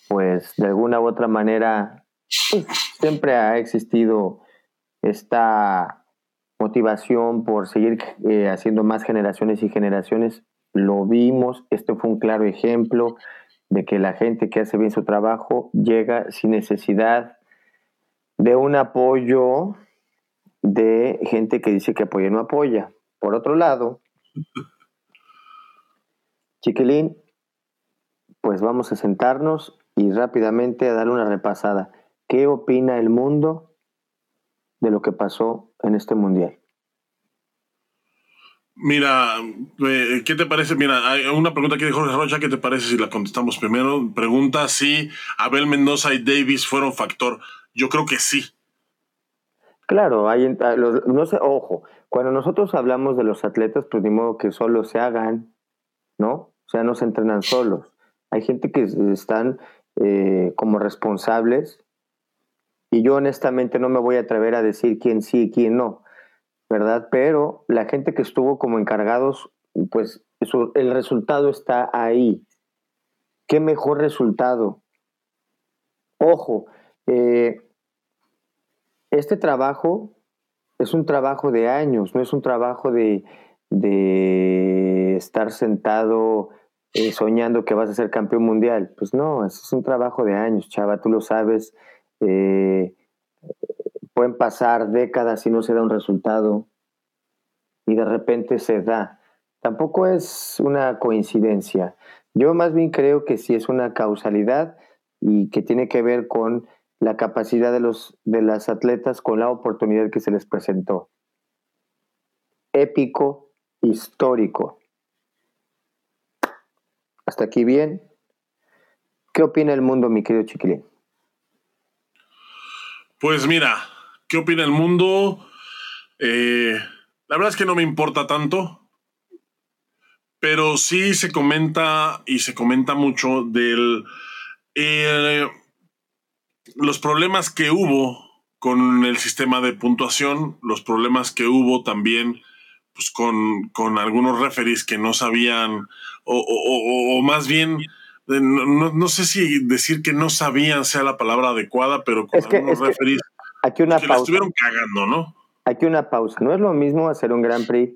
pues de alguna u otra manera pues, siempre ha existido esta motivación por seguir eh, haciendo más generaciones y generaciones. Lo vimos, este fue un claro ejemplo. de que la gente que hace bien su trabajo llega sin necesidad de un apoyo de gente que dice que apoya y no apoya. Por otro lado, Chiquilín, pues vamos a sentarnos y rápidamente a darle una repasada. ¿Qué opina el mundo de lo que pasó en este mundial? Mira, eh, ¿qué te parece? Mira, hay una pregunta aquí de Jorge Rocha, ¿qué te parece si la contestamos primero? Pregunta si Abel Mendoza y Davis fueron factor. Yo creo que sí. Claro, hay, ah, no sé, ojo, cuando nosotros hablamos de los atletas, pues ni modo que solo se hagan, ¿no? O sea, no se entrenan solos. Hay gente que están eh, como responsables y yo honestamente no me voy a atrever a decir quién sí y quién no ¿verdad? Pero la gente que estuvo como encargados, pues el resultado está ahí. ¿Qué mejor resultado? Ojo, eh, este trabajo es un trabajo de años, no es un trabajo de, estar sentado eh, soñando que vas a ser campeón mundial. Pues no, es un trabajo de años, chava, tú lo sabes. Eh, pueden pasar décadas y no se da un resultado y de repente se da. Tampoco es una coincidencia. Yo más bien creo que sí es una causalidad y que tiene que ver con la capacidad de, los, de las atletas con la oportunidad que se les presentó. Épico, histórico. Hasta aquí bien. ¿Qué opina el mundo, mi querido Chiquilín? Pues mira, ¿Qué opina el mundo? Eh, la verdad es que no me importa tanto, pero sí se comenta y se comenta mucho del eh, los problemas que hubo con el sistema de puntuación, los problemas que hubo también pues, con, con algunos referees que no sabían, o, más bien, eh, no, sé si decir que no sabían sea la palabra adecuada, pero con algunos referees Aquí una pausa. estuvieron cagando, ¿no? Aquí una pausa. No es lo mismo hacer un Grand Prix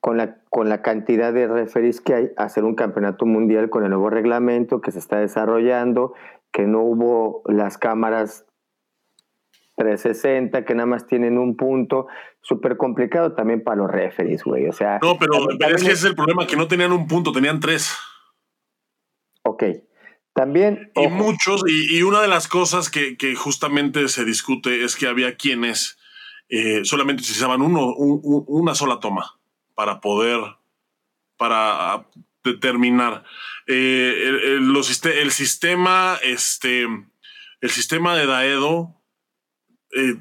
con la, con la cantidad de referees que hay, hacer un campeonato mundial con el nuevo reglamento que se está desarrollando, que no hubo las cámaras 360 que nada más tienen un punto, súper complicado también para los referees, güey. O sea, no, pero, pero es que ese es el problema, que no tenían un punto, tenían tres. Ok, también. Y muchos, y, una de las cosas que, justamente se discute es que había quienes eh, solamente utilizaban uno, una sola toma para poder, para determinar. Eh, el, el, sistema, este, el sistema de Daedo, eh,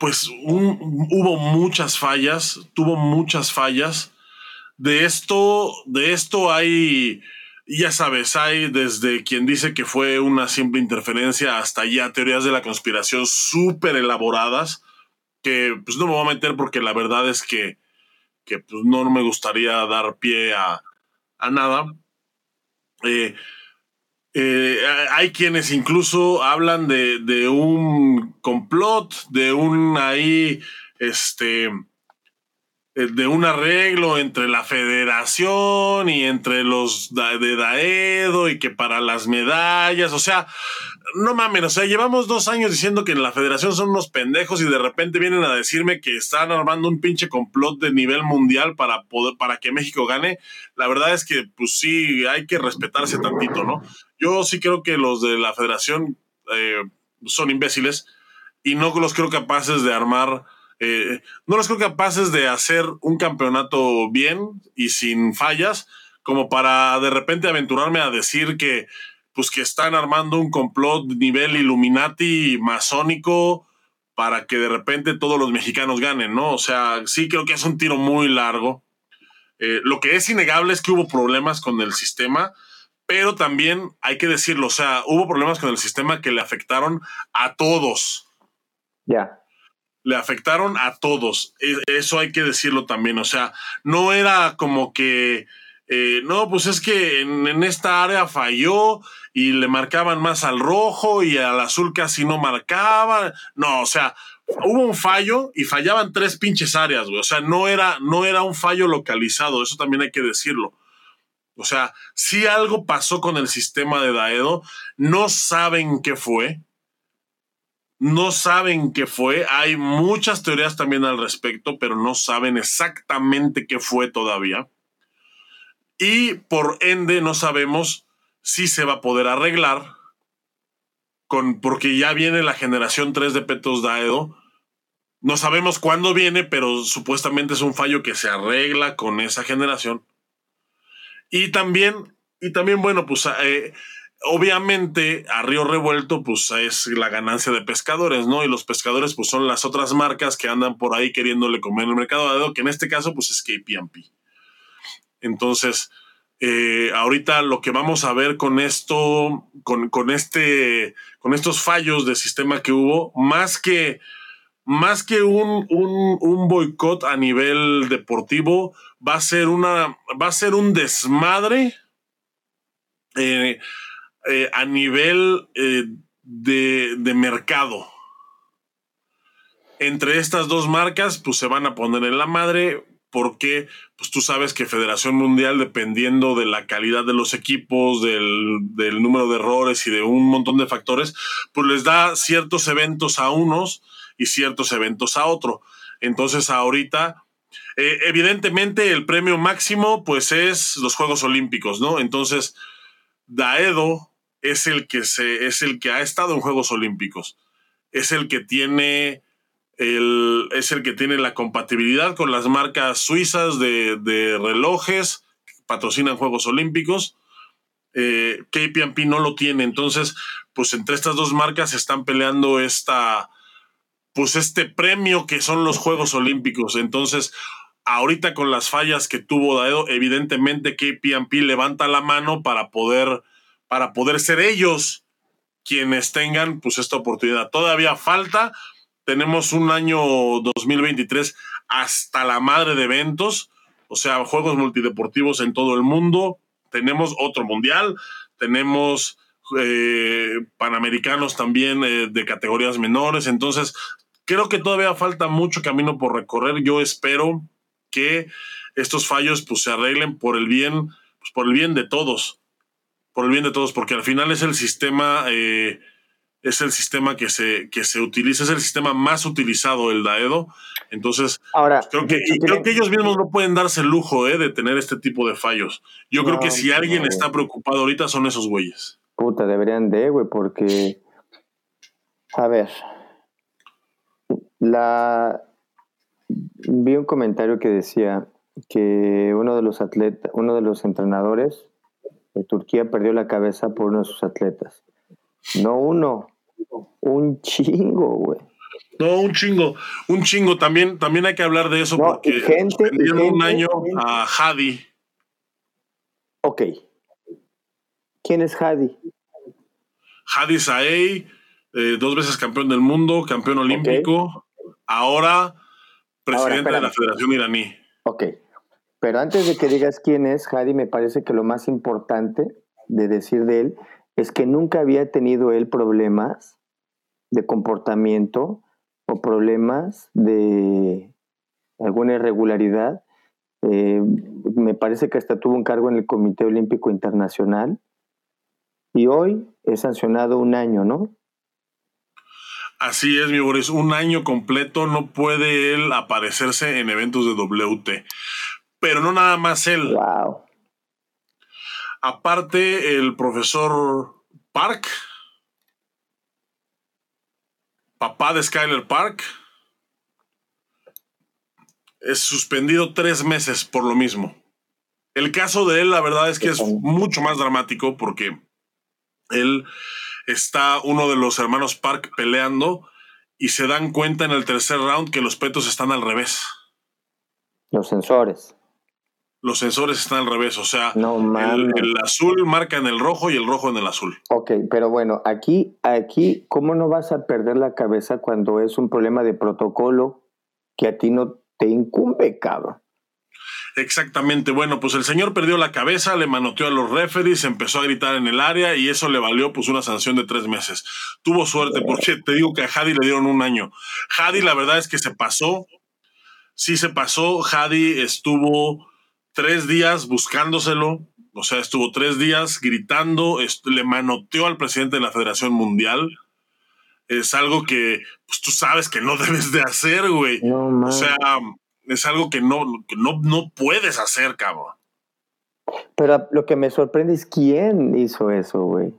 pues hubo muchas fallas, tuvo muchas fallas. De esto, de esto hay ya sabes, hay desde quien dice que fue una simple interferencia hasta ya teorías de la conspiración súper elaboradas, que pues no me voy a meter porque la verdad es que, que pues, no me gustaría dar pie a, nada. Eh, eh, hay quienes incluso hablan de, de, un complot, de un ahí, este, eh, de un arreglo entre la federación y entre los de Daedo y que para las medallas, o sea, no mames, o sea, llevamos dos años diciendo que en la federación son unos pendejos y de repente vienen a decirme que están armando un pinche complot de nivel mundial para poder, para que México gane. La verdad es que, pues sí, hay que respetarse tantito, ¿no? Yo sí creo que los de la federación eh, son imbéciles y no los creo capaces de armar eh, no los creo capaces de hacer un campeonato bien y sin fallas, como para de repente aventurarme a decir que, pues que están armando un complot nivel Illuminati masónico para que de repente todos los mexicanos ganen, ¿no? O sea, sí creo que es un tiro muy largo. Eh, lo que es innegable es que hubo problemas con el sistema, pero también hay que decirlo, o sea, hubo problemas con el sistema que le afectaron a todos. Ya le afectaron a todos. E, eso hay que decirlo también. O sea, no era como que, eh, no, pues es que en, esta área falló y le marcaban más al rojo y al azul casi no marcaban. No, o sea, hubo un fallo y fallaban tres pinches áreas, güey. O sea, no era, no era un fallo localizado. Eso también hay que decirlo. O sea, si algo pasó con el sistema de Daedo, no saben qué fue. No saben qué fue. Hay muchas teorías también al respecto, pero no saben exactamente qué fue todavía. Y por ende no sabemos si se va a poder arreglar con, porque ya viene la generación 3 de Petos Daedo. No sabemos cuándo viene, pero supuestamente es un fallo que se arregla con esa generación. Y también, y también, bueno, pues eh, obviamente a Río Revuelto, pues es la ganancia de pescadores, ¿no? Y los pescadores, pues son las otras marcas que andan por ahí queriéndole comer el mercado que en este caso, pues es KPMP. Entonces, eh, ahorita lo que vamos a ver con esto, con, este, con estos fallos de sistema que hubo, más que, más que un, un, boicot a nivel deportivo, va a ser una, va a ser un desmadre eh, eh, a nivel de, de, mercado. Entre estas dos marcas, pues se van a poner en la madre porque pues tú sabes que Federación Mundial, dependiendo de la calidad de los equipos, del, del, número de errores y de un montón de factores, pues les da ciertos eventos a unos y ciertos eventos a otro. Entonces ahorita eh, evidentemente el premio máximo pues es los Juegos Olímpicos, ¿no? Entonces, Daedo es el que se es el que ha estado en Juegos Olímpicos. Es el que tiene es el que tiene la compatibilidad con las marcas suizas de, de relojes que patrocinan Juegos Olímpicos. Eh, KPMP no lo tiene, entonces, pues entre estas dos marcas están peleando esta, pues este premio que son los Juegos Olímpicos. Entonces, ahorita con las fallas que tuvo Daedo, evidentemente KPMP levanta la mano para poder, para poder ser ellos quienes tengan pues esta oportunidad. Todavía falta, tenemos un año 2023 hasta la madre de eventos, o sea, juegos multideportivos en todo el mundo, tenemos otro mundial, tenemos eh, panamericanos también eh, de categorías menores, entonces creo que todavía falta mucho camino por recorrer, yo espero que estos fallos pues se arreglen por el bien, pues, por el bien de todos, por el bien de todos, porque al final es el sistema, eh, es el sistema que se, que se utiliza, es el sistema más utilizado, el DAEDO. Entonces, Ahora, pues, creo, que, creo que ellos mismos no pueden darse el lujo eh, de tener este tipo de fallos. Yo creo que si alguien está preocupado ahorita son esos güeyes. Puta, deberían de, güey, porque, a ver, la, vi un comentario que decía que uno de los atletas, uno de los entrenadores de Turquía perdió la cabeza por uno de sus atletas. No uno, un chingo, güey. No, un chingo, un chingo. También, también hay que hablar de eso porque gente, un año a Hadi. Ok. ¿Quién es Hadi? Hadi Saei, eh, dos veces campeón del mundo, campeón olímpico. Ahora presidente de la Federación Iraní. Ok, pero antes de que digas quién es, Hadi, me parece que lo más importante de decir de él es que nunca había tenido él problemas de comportamiento o problemas de alguna irregularidad. Eh, me parece que hasta tuvo un cargo en el Comité Olímpico Internacional y hoy es sancionado un año, ¿no? Así es, mi Boris. Un año completo no puede él aparecerse en eventos de WT. Pero no nada más él. Wow. Aparte, el profesor Park, papá de Skyler Park, es suspendido tres meses por lo mismo. El caso de él, la verdad es que es mucho más dramático porque él está uno de los hermanos Park peleando y se dan cuenta en el tercer round que los petos están al revés. Los sensores. Los sensores están al revés, o sea, el, azul marca en el rojo y el rojo en el azul. Ok, pero bueno, aquí, aquí, ¿cómo no vas a perder la cabeza cuando es un problema de protocolo que a ti no te incumbe, cabrón? Exactamente. Bueno, pues el señor perdió la cabeza, le manoteó a los referees, empezó a gritar en el área y eso le valió pues una sanción de tres meses. Tuvo suerte porque te digo que a Hadi le dieron un año. Hadi la verdad es que se pasó. Sí se pasó. Hadi estuvo tres días buscándoselo. O sea, estuvo tres días gritando, le manoteó al presidente de la Federación Mundial. Es algo que pues, tú sabes que no debes de hacer, güey. o sea, es algo que no, que no, no puedes hacer, cabrón. Pero lo que me sorprende es quién hizo eso, güey.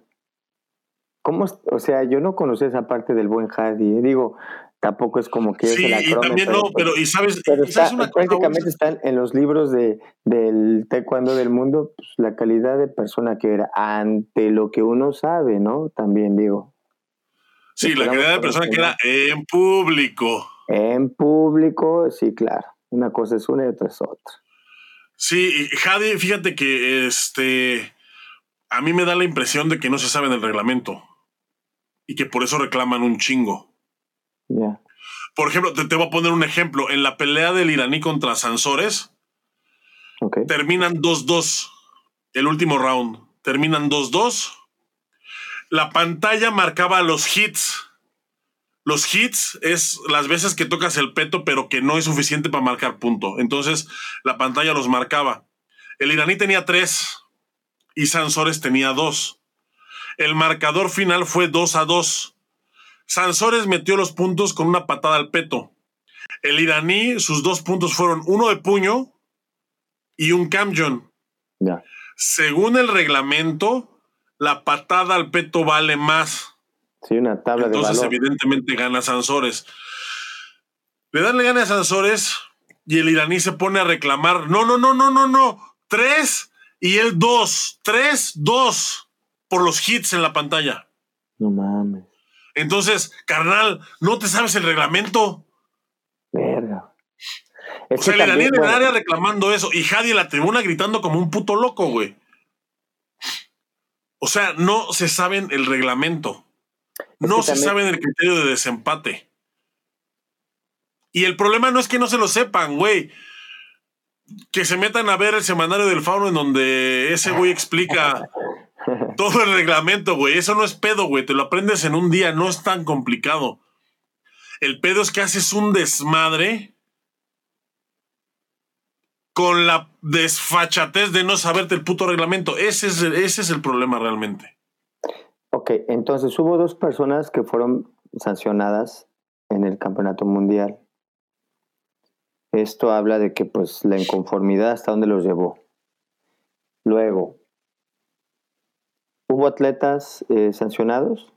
¿Cómo? O sea, yo no conocí esa parte del buen Hadi. ¿eh? Digo, tampoco es como que sí, y también no, pero y sabes, prácticamente están en los libros de del taekwondo del mundo pues, la calidad de persona que era ante lo que uno sabe, ¿no? También digo. Sí, la calidad de persona que era en público. En público, sí, claro. Una cosa es una y otra es otra. Sí, Jade, fíjate que este a mí me da la impresión de que no se sabe del reglamento y que por eso reclaman un chingo. Por ejemplo, te, voy a poner un ejemplo. En la pelea del iraní contra Sansores, terminan 2-2. El último round. Terminan 2-2. La pantalla marcaba los hits. Los hits es las veces que tocas el peto, pero que no es suficiente para marcar punto. Entonces, la pantalla los marcaba. El iraní tenía 3 y Sansores tenía 2. El marcador final fue 2 a 2. Sansores metió los puntos con una patada al peto. El iraní, sus dos puntos fueron uno de puño y un camjon. Según el reglamento, la patada al peto vale más. Sí, una tabla Entonces, evidentemente, gana Sansores. Le dan le gana a Sansores y el iraní se pone a reclamar. No, no, no, no, no, no. Tres y el dos. Tres, dos. Por los hits en la pantalla. No mames. Entonces, carnal, ¿no te sabes el reglamento? Verga. o sea, le en el área reclamando eso y Jadi en la tribuna gritando como un puto loco, güey. O sea, no se saben el reglamento. no se saben el criterio de desempate. Y el problema no es que no se lo sepan, güey. Que se metan a ver el semanario del fauno en donde ese güey explica todo el reglamento, güey. Eso no es pedo, güey. Te lo aprendes en un día, no es tan complicado. El pedo es que haces un desmadre con la desfachatez de no saberte el puto reglamento. Ese es, ese es el problema realmente. Ok, entonces hubo dos personas que fueron sancionadas en el campeonato mundial. Esto habla de que pues la inconformidad hasta dónde los llevó. Luego, ¿Hubo atletas eh, sancionados?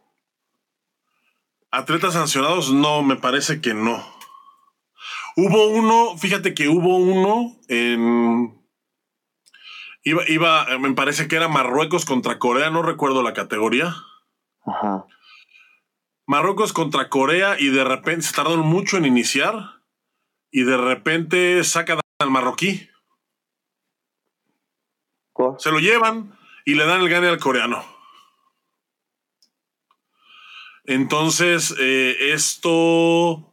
Atletas sancionados, no, me parece que no. Hubo uno, fíjate que hubo uno en. Iba, iba, me parece que era Marruecos contra Corea, no recuerdo la categoría. Ajá. Marruecos contra Corea y de repente se tardaron mucho en iniciar y de repente sacan al marroquí. Se lo llevan y le dan el gane al coreano. Entonces, eh, esto.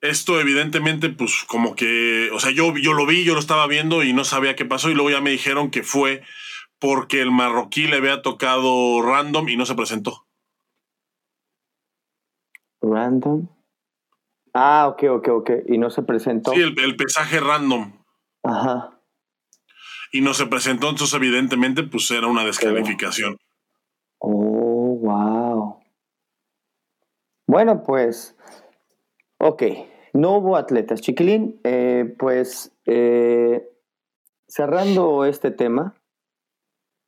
Esto, evidentemente, pues como que. O sea, yo, yo lo vi, yo lo estaba viendo y no sabía qué pasó. Y luego ya me dijeron que fue porque el marroquí le había tocado random y no se presentó. ¿Random? Ah, ok, ok, ok. Y no se presentó. Sí, el, el pesaje random. Ajá y no se presentó, entonces evidentemente pues era una descalificación. Oh, wow. Bueno, pues, ok, no hubo atletas. Chiquilín, eh, pues eh, cerrando este tema,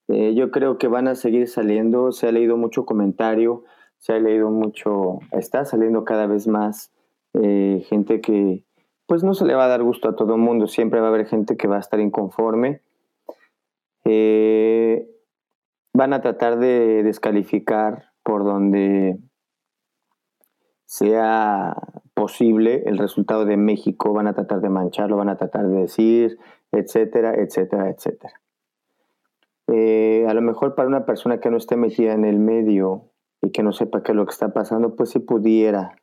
eh, yo creo que van a seguir saliendo, se ha leído mucho comentario, se ha leído mucho, está saliendo cada vez más gente que pues no se le va a dar gusto a todo el mundo, siempre va a haber gente que va a estar inconforme eh, van a tratar de descalificar por donde sea posible el resultado de México, van a tratar de mancharlo, van a tratar de decir, etcétera, etcétera, etcétera. Eh, a lo mejor para una persona que no esté metida en el medio y que no sepa qué es lo que está pasando, pues sí pudiera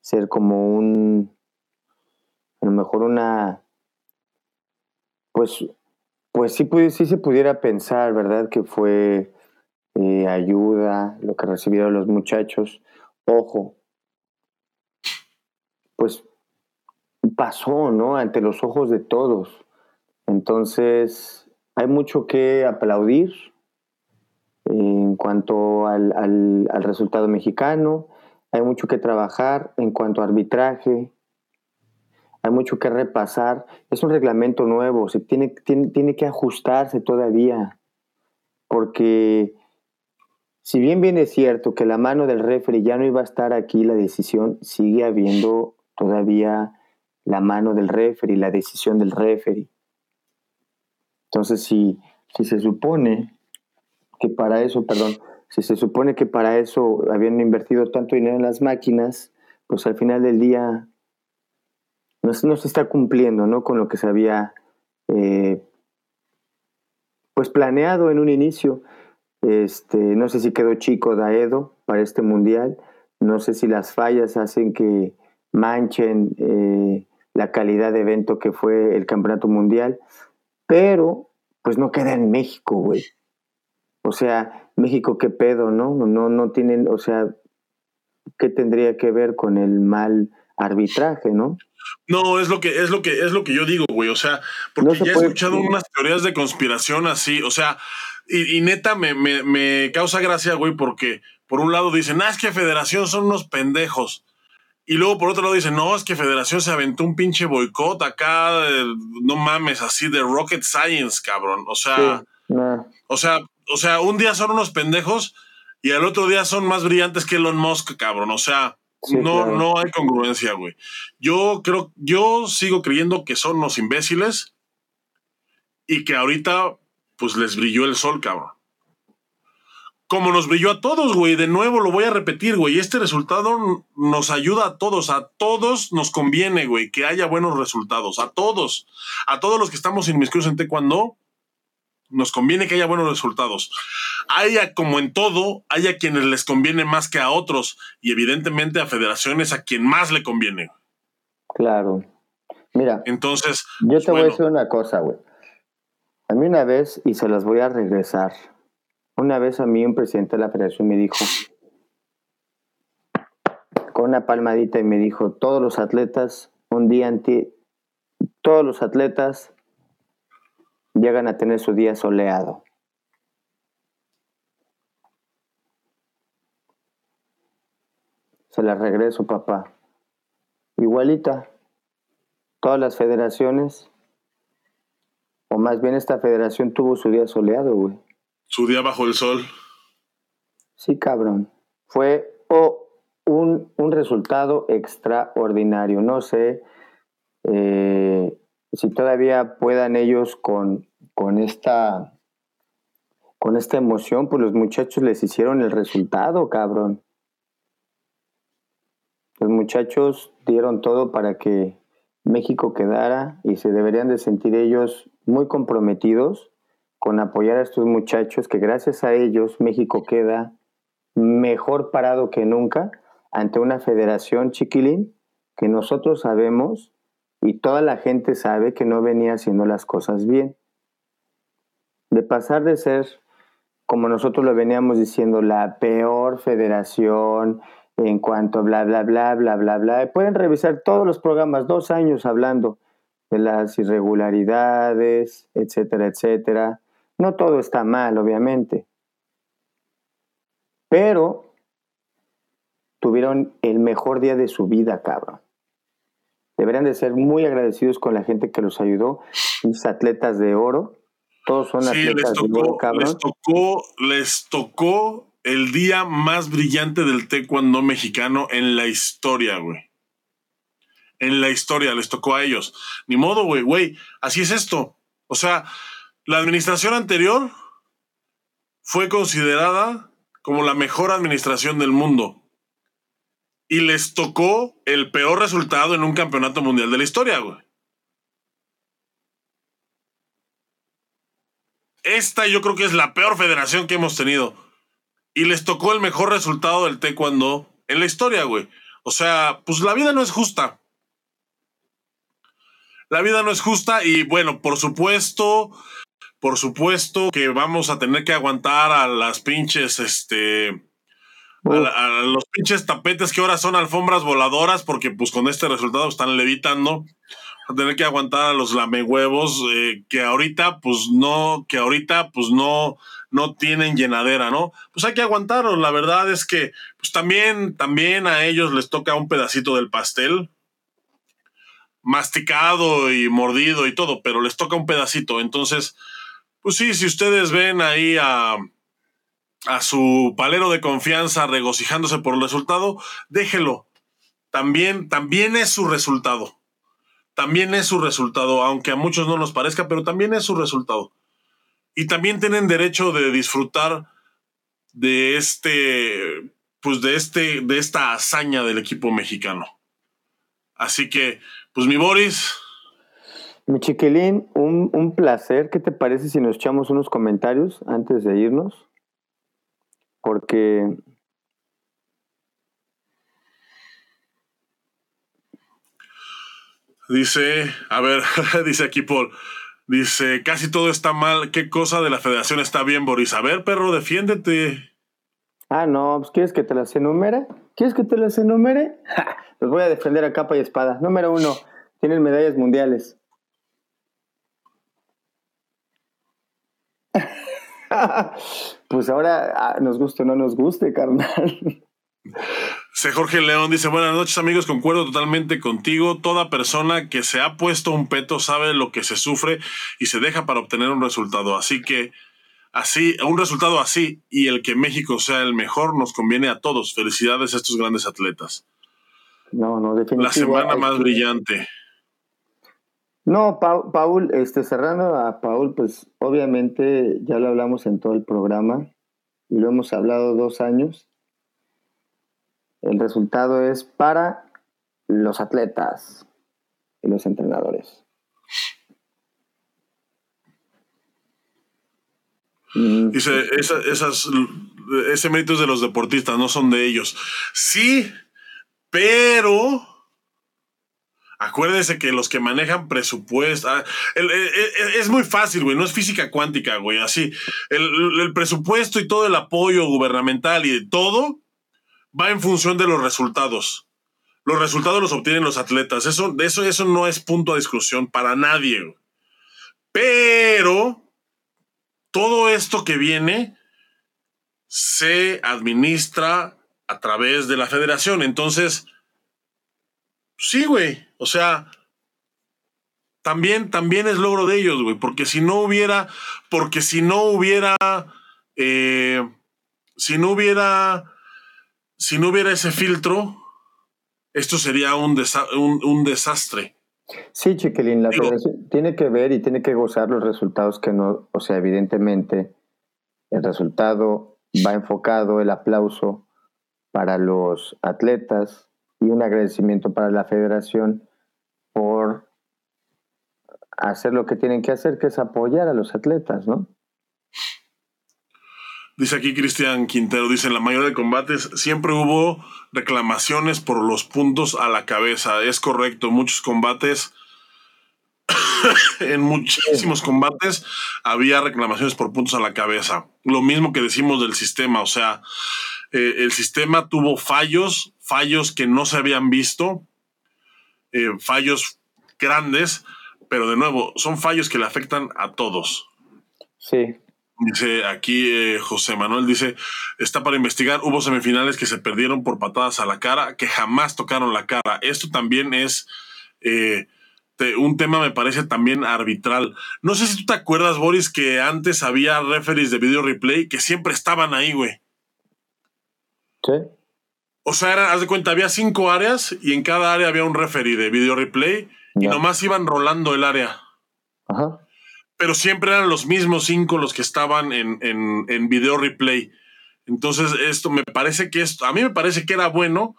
ser como un, a lo mejor una, pues pues sí, se pudiera pensar, ¿verdad? Que fue eh, ayuda lo que recibieron los muchachos. Ojo, pues pasó, ¿no? Ante los ojos de todos. Entonces, hay mucho que aplaudir en cuanto al, al, resultado mexicano, hay mucho que trabajar en cuanto a arbitraje, hay mucho que repasar. Es un reglamento nuevo, se tiene, tiene, tiene que ajustarse todavía, porque si bien bien es cierto que la mano del referee ya no iba a estar aquí, la decisión sigue habiendo todavía la mano del referee, la decisión del referee. Entonces, si, si se supone que para eso, perdón, si se supone que para eso habían invertido tanto dinero en las máquinas, pues al final del día no, no se está cumpliendo ¿no? con lo que se había eh, pues planeado en un inicio. Este, no sé si quedó chico Daedo para este mundial. No sé si las fallas hacen que manchen eh, la calidad de evento que fue el campeonato mundial. Pero, pues no queda en México, güey. O sea, México, qué pedo, ¿no? No, no tienen, o sea, ¿qué tendría que ver con el mal arbitraje, no? No, es lo que, es lo que, es lo que yo digo, güey. O sea, porque ya he escuchado unas teorías de conspiración así. O sea, y, neta me, me, causa gracia, güey, porque por un lado dicen, ah, es que Federación son unos pendejos. Y luego por otro lado dicen, no, es que Federación se aventó un pinche boicot acá, no mames, así de rocket science, cabrón. O sea, o sea, o sea, un día son unos pendejos y al otro día son más brillantes que Elon Musk, cabrón. O sea, no, no hay congruencia, güey. Yo creo, yo sigo creyendo que son unos imbéciles y que ahorita pues les brilló el sol, cabrón. Como nos brilló a todos, güey. De nuevo lo voy a repetir, güey. Este resultado nos ayuda a todos. A todos nos conviene, güey, que haya buenos resultados. A todos. A todos los que estamos inmiscuidos en taekwondo, nos conviene que haya buenos resultados. Haya, como en todo, haya a quienes les conviene más que a otros. Y evidentemente a federaciones a quien más le conviene. Claro. Mira. Entonces. Yo te voy a decir una cosa, güey. A mí una vez, y se las voy a regresar, una vez a mí un presidente de la federación me dijo, con una palmadita y me dijo, todos los atletas, un día anti, todos los atletas llegan a tener su día soleado. Se las regreso, papá. Igualita, todas las federaciones o más bien esta federación tuvo su día soleado, güey. Su día bajo el sol. Sí, cabrón. Fue un, resultado extraordinario. No sé eh, si todavía puedan ellos con, con esta con esta emoción, pues los muchachos les hicieron el resultado, cabrón. Los muchachos dieron todo para que México quedara y se deberían de sentir ellos muy comprometidos con apoyar a estos muchachos que gracias a ellos México queda mejor parado que nunca ante una federación chiquilín que nosotros sabemos y toda la gente sabe que no venía haciendo las cosas bien. De pasar de ser, como nosotros lo veníamos diciendo, la peor federación en cuanto bla, bla, bla, bla, bla, bla. Pueden revisar todos los programas, dos años hablando de las irregularidades, etcétera, etcétera. No todo está mal, obviamente. Pero tuvieron el mejor día de su vida, cabrón. Deberían de ser muy agradecidos con la gente que los ayudó. Mis atletas de oro. Todos son atletas de oro, cabrón. Les tocó, les tocó el día más brillante del taekwondo mexicano en la historia, güey en la historia, les tocó a ellos. Ni modo, güey, güey, así es esto. O sea, la administración anterior fue considerada como la mejor administración del mundo. Y les tocó el peor resultado en un campeonato mundial de la historia, güey. Esta yo creo que es la peor federación que hemos tenido. Y les tocó el mejor resultado del taekwondo en la historia, güey. O sea, pues la vida no es justa la vida no es justa y bueno, por supuesto, por supuesto que vamos a tener que aguantar a las pinches, este, a, los pinches tapetes que ahora son alfombras voladoras porque pues con este resultado están levitando. a tener que aguantar a los lamehuevos eh, que ahorita, pues no, que ahorita, pues no, no tienen llenadera, ¿no? Pues hay que aguantarlos. La verdad es que, pues también, también a ellos les toca un pedacito del pastel, masticado y mordido y todo, pero les toca un pedacito. Entonces, pues sí, si ustedes ven ahí a, a su palero de confianza regocijándose por el resultado, déjelo. También, también es su resultado. También es su resultado, aunque a muchos no nos parezca, pero también es su resultado. Y también tienen derecho de disfrutar de este, pues de este, de esta hazaña del equipo mexicano. Así que, pues mi Boris. Mi chiquilín, un, un placer. ¿Qué te parece si nos echamos unos comentarios antes de irnos? Porque Dice, a ver, dice aquí Paul, dice, casi todo está mal, ¿qué cosa de la federación está bien, Boris? A ver, perro, defiéndete. Ah, no, pues ¿quieres que te las enumere? ¿Quieres que te las enumere? Los voy a defender a capa y espada. Número uno, tienen medallas mundiales. pues ahora ah, nos guste o no nos guste, carnal. Se Jorge León dice, buenas noches amigos, concuerdo totalmente contigo. Toda persona que se ha puesto un peto sabe lo que se sufre y se deja para obtener un resultado. Así que, así, un resultado así y el que México sea el mejor nos conviene a todos. Felicidades a estos grandes atletas. No, no, definitivamente. La semana más brillante. No, Paul, este, cerrando a Paul, pues obviamente ya lo hablamos en todo el programa y lo hemos hablado dos años el resultado es para los atletas y los entrenadores. Mm. Dice, esas, ese mérito es de los deportistas, no son de ellos. Sí, pero acuérdense que los que manejan presupuesto, ah, es muy fácil, güey, no es física cuántica, güey, así. El, presupuesto y todo el apoyo gubernamental y de todo va en función de los resultados. Los resultados los obtienen los atletas. Eso, eso, eso no es punto de discusión para nadie. Pero todo esto que viene se administra a través de la federación. Entonces, sí, güey. O sea, también, también es logro de ellos, güey. Porque si no hubiera, porque si no hubiera, eh, si no hubiera si no hubiera ese filtro, esto sería un, un, desastre. Sí, Chiquilín, la federación tiene que ver y tiene que gozar los resultados que no, o sea, evidentemente el resultado va enfocado, el aplauso para los atletas y un agradecimiento para la federación por hacer lo que tienen que hacer, que es apoyar a los atletas, ¿no? Dice aquí Cristian Quintero, dice, en la mayoría de combates siempre hubo reclamaciones por los puntos a la cabeza. Es correcto, muchos combates, en muchísimos combates había reclamaciones por puntos a la cabeza. Lo mismo que decimos del sistema, o sea, eh, el sistema tuvo fallos, fallos que no se habían visto, eh, fallos grandes, pero de nuevo, son fallos que le afectan a todos. Sí, Dice aquí eh, José Manuel, dice, está para investigar, hubo semifinales que se perdieron por patadas a la cara, que jamás tocaron la cara. Esto también es eh, un tema, me parece también arbitral. No sé si tú te acuerdas, Boris, que antes había referees de video replay que siempre estaban ahí, güey. Sí. O sea, haz de cuenta, había cinco áreas y en cada área había un referee de video replay y nomás iban rolando el área. Ajá pero siempre eran los mismos cinco los que estaban en, en, video replay. Entonces, esto me parece que esto, a mí me parece que era bueno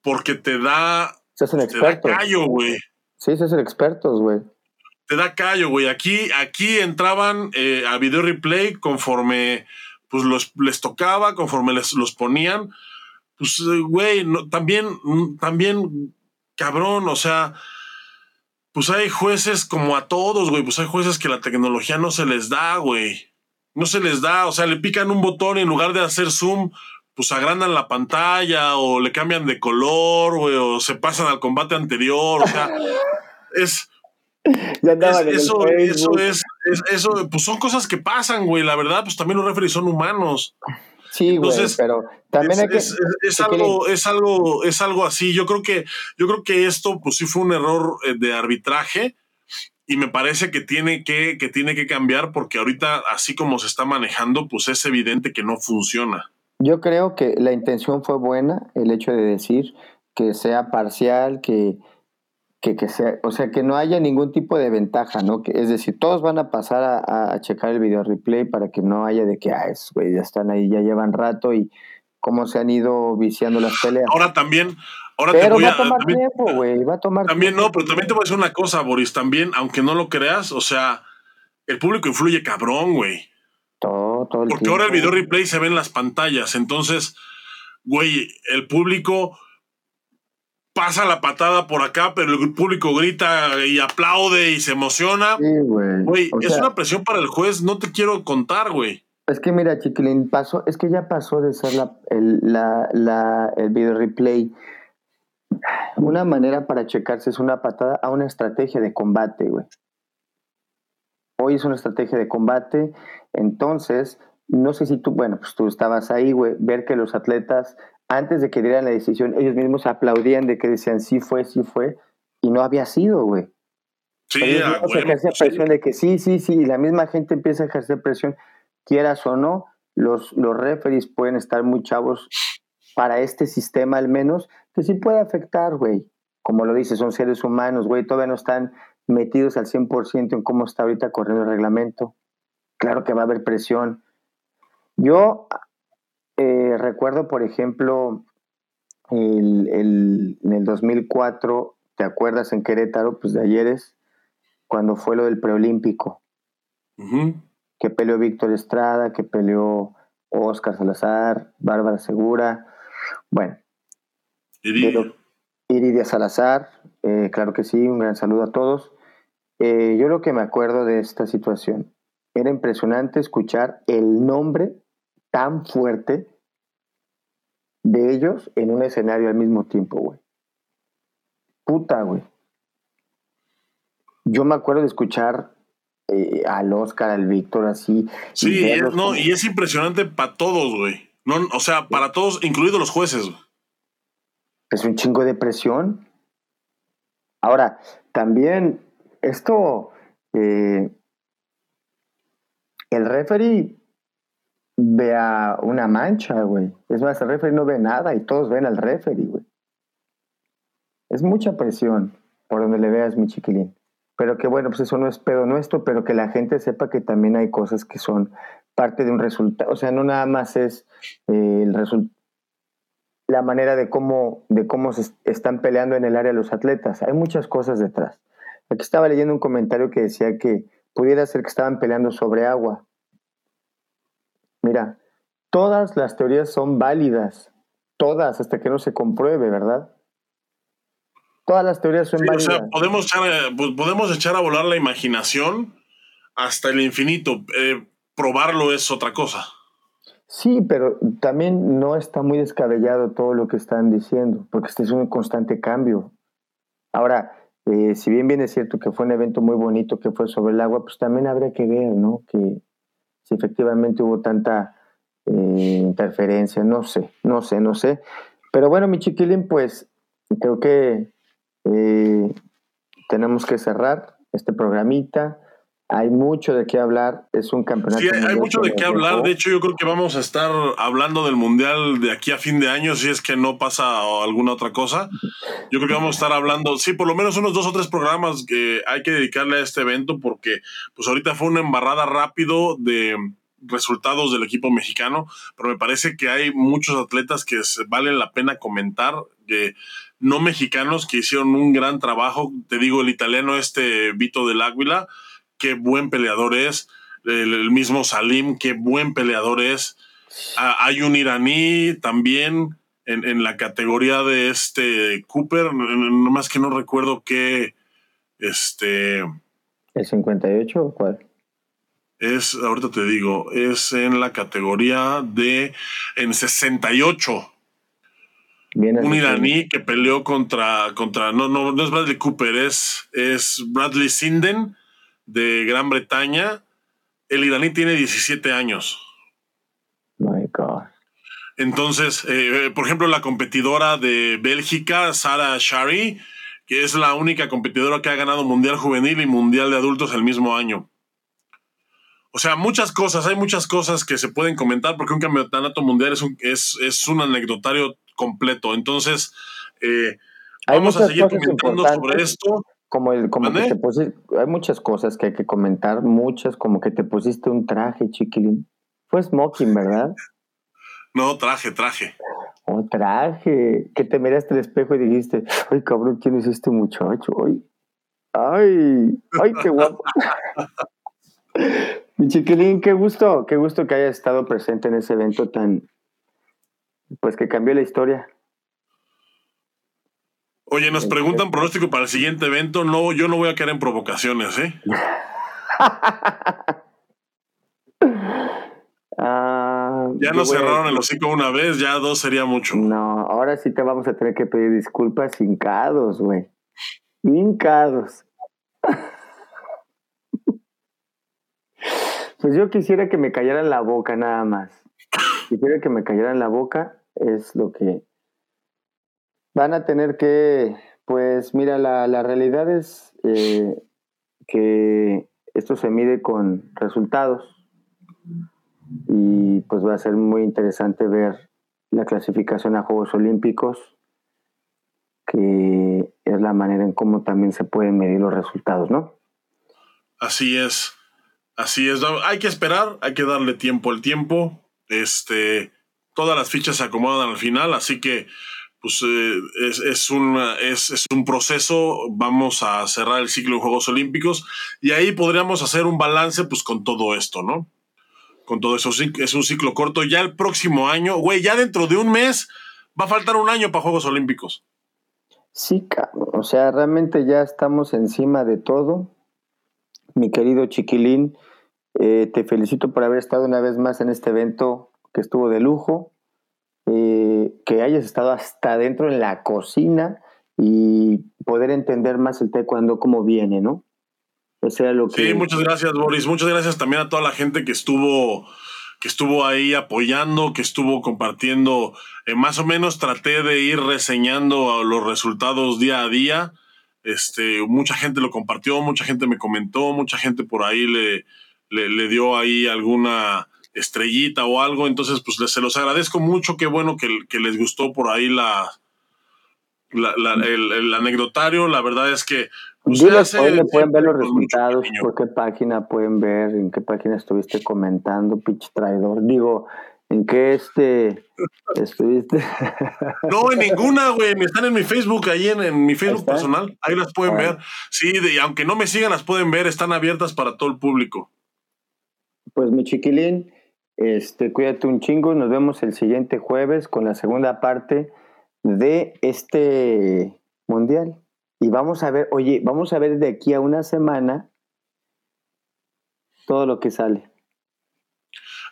porque te da, se hacen expertos. Te da callo, güey. Sí, se hacen expertos, güey. Te da callo, güey. Aquí, aquí entraban eh, a video replay conforme pues los, les tocaba, conforme les los ponían. Pues, eh, güey, también, también, cabrón, o sea, pues hay jueces como a todos, güey. Pues hay jueces que la tecnología no se les da, güey. No se les da. O sea, le pican un botón y en lugar de hacer zoom, pues agrandan la pantalla o le cambian de color, güey, o se pasan al combate anterior. O sea, es, ya el eso, eso es, es- eso, pues son cosas que pasan, güey. La verdad, pues también los referees son humanos. Sí, güey, pero también es, hay que... es- algo, es algo, es algo así. Yo creo que, yo creo que esto, pues sí fue un error eh, de arbitraje. Y me parece que tiene que, que tiene que cambiar porque ahorita, así como se está manejando, pues es evidente que no funciona. Yo creo que la intención fue buena, el hecho de decir que sea parcial, que, que, que sea, o sea, que no haya ningún tipo de ventaja, ¿no? Que, es decir, todos van a pasar a, a- checar el video replay para que no haya de que, ah, es, güey, ya están ahí, ya llevan rato y cómo se han ido viciando las peleas. Ahora también, ahora te Pero voy va a, a tomar también- tiempo, güey, va a tomar También tiempo. no, pero también te voy a decir una cosa, Boris. También, aunque no lo creas, o sea, el público influye cabrón, güey. Todo, todo el Porque tiempo. ahora el video replay se ve en las pantallas. Entonces, güey, el público pasa la patada por acá, pero el público grita y aplaude y se emociona. Sí, güey. Güey, es sea, una presión para el juez, no te quiero contar, güey. Es que mira, Chiquilín, pasó, es que ya pasó de ser la, el, la, la- el video replay una manera para checarse es una patada a una estrategia de combate, güey. Hoy es una estrategia de combate, entonces, no sé si tú, bueno, pues tú estabas ahí, güey, ver que los atletas, antes de que dieran la decisión, ellos mismos aplaudían de que decían sí fue, sí fue, y no había sido, güey. Sí, Ellos a mismos huevo, ejercen sí. presión de que sí, sí, sí, y la misma gente empieza a ejercer presión, quieras o no, los, los referees pueden estar muy chavos para este sistema al menos, que sí puede afectar, güey. Como lo dice, son seres humanos, güey, todavía no están metidos al 100% en cómo está ahorita corriendo el reglamento. Claro que va a haber presión. Yo eh, recuerdo, por ejemplo, el, el- en el 2004, ¿te acuerdas en Querétaro? Pues de ayer es cuando fue lo del preolímpico, que peleó Víctor Estrada, que peleó Oscar Salazar, Bárbara Segura, bueno, Iridia Salazar, eh, claro que sí, un gran saludo a todos. Eh, yo lo que me acuerdo de esta situación, era impresionante escuchar el nombre tan fuerte de ellos en un escenario al mismo tiempo, güey. Puta, güey. Yo me acuerdo de escuchar eh, al Oscar, al Víctor, así. Sí, y es, no, y es impresionante para todos, güey. No, o sea, para todos, incluidos los jueces. güey. es un chingo de presión. Ahora, también esto, eh, el referee ve a una mancha, güey. Es más, el referee no ve nada y todos ven al referee, güey. Es mucha presión por donde le veas, mi chiquilín. Pero que bueno, pues eso no es pedo nuestro, pero que la gente sepa que también hay cosas que son parte de un resultado. O sea, no nada más es eh, el resultado la manera de cómo, de cómo se est- están peleando en el área los atletas. Hay muchas cosas detrás. Aquí estaba leyendo un comentario que decía que pudiera ser que estaban peleando sobre agua. Mira, todas las teorías son válidas, todas, hasta que no se compruebe, ¿verdad? Todas las teorías son Sí, o válidas. sea, podemos echar, eh, podemos echar a volar la imaginación hasta el infinito. Eh, probarlo es otra cosa. Sí, pero también no está muy descabellado todo lo que están diciendo, porque este es un constante cambio. Ahora, eh, si bien bien es cierto que fue un evento muy bonito que fue sobre el agua, pues también habría que ver, ¿no? Que si efectivamente hubo tanta eh, interferencia, no sé, no sé, no sé. Pero bueno, mi chiquilín, pues creo que eh, tenemos que cerrar este programita. Hay mucho de qué hablar, es un campeonato. Sí, hay, mucho de qué hablar. De hecho, yo creo que vamos a estar hablando del Mundial de aquí a fin de año, si es que no pasa alguna otra cosa. Yo creo que vamos a estar hablando, sí, por lo menos unos dos o tres programas que hay que dedicarle a este evento, porque pues ahorita fue una embarrada rápido de resultados del equipo mexicano, pero me parece que hay muchos atletas que valen la pena comentar, que no mexicanos que hicieron un gran trabajo. Te digo, el italiano este Vito del Águila, qué buen peleador es. El, el mismo Salim, qué buen peleador es. Ah, hay un iraní también en, en la categoría de este Cooper, nomás que no recuerdo qué este ¿El 58 o cuál? es, ahorita te digo, es en la categoría de en 68. un iraní que peleó contra, contra no, no, no es Bradley Cooper, es, es Bradley Sinden de Gran Bretaña. El iraní tiene 17 años. My God. Entonces, eh, por ejemplo, la competidora de Bélgica, Sara Shari, que es la única competidora que ha ganado Mundial Juvenil y Mundial de Adultos el mismo año. O sea, muchas cosas, hay muchas cosas que se pueden comentar porque un campeonato mundial es un, es, es un anecdotario completo. Entonces, eh, vamos a seguir comentando sobre esto. Como, el, como que te pusiste, hay muchas cosas que hay que comentar, muchas, como que te pusiste un traje, chiquilín. Fue smoking, ¿verdad? No, traje, traje. Oh, traje. Que te miraste al espejo y dijiste, ay, cabrón, ¿quién es este muchacho? Ay, ay, ay qué guapo. Mi chiquilín, qué gusto, qué gusto que hayas estado presente en ese evento tan, pues que cambió la historia. Oye, nos este, preguntan pronóstico para el siguiente evento. No, yo no voy a caer en provocaciones, ¿eh? Ah, ya nos cerraron el hocico una vez, ya dos sería mucho. No, ahora sí te vamos a tener que pedir disculpas hincados, güey. Hincados. pues yo quisiera que me callaran la boca nada más. Quisiera que me callaran la boca es lo que van a tener que, pues mira, la, la realidad es eh, que esto se mide con resultados y pues va a ser muy interesante ver la clasificación a Juegos Olímpicos, que es la manera en cómo también se pueden medir los resultados, ¿no? Así es, así es. Hay que esperar, hay que darle tiempo al tiempo. Este, todas las fichas se acomodan al final, así que pues eh, es, es, un, es, es, un proceso, vamos a cerrar el ciclo de Juegos Olímpicos y ahí podríamos hacer un balance pues con todo esto, ¿no? Con todo eso, es un ciclo corto. Ya el próximo año, güey, ya dentro de un mes va a faltar un año para Juegos Olímpicos. Sí, o sea, realmente ya estamos encima de todo. Mi querido chiquilín, eh, te felicito por haber estado una vez más en este evento que estuvo de lujo, eh, que hayas estado hasta adentro en la cocina y poder entender más el taekwondo cómo viene, ¿no? O sea, lo que... Sí, muchas gracias, Boris. Muchas gracias también a toda la gente que estuvo que estuvo ahí apoyando, que estuvo compartiendo. Eh, más o menos traté de ir reseñando los resultados día a día. Este, mucha gente lo compartió, mucha gente me comentó, mucha gente por ahí le, le, le dio ahí alguna, estrellita o algo. Entonces, pues les, se los agradezco mucho. Qué bueno que, que les gustó por ahí la, el, anecdotario. La verdad es que. Ustedes pueden ver los resultados, por qué página pueden ver, en qué página estuviste comentando, pitch traidor. Digo, ¿en qué este estuviste? No, en ninguna, güey. Están en mi Facebook, ahí en, mi Facebook personal. Ahí las pueden ver. Sí, de, aunque no me sigan, las pueden ver. Están abiertas para todo el público. Pues mi chiquilín, este, cuídate un chingo. Nos vemos el siguiente jueves con la segunda parte de este mundial. Y vamos a ver, oye, vamos a ver de aquí a una semana todo lo que sale.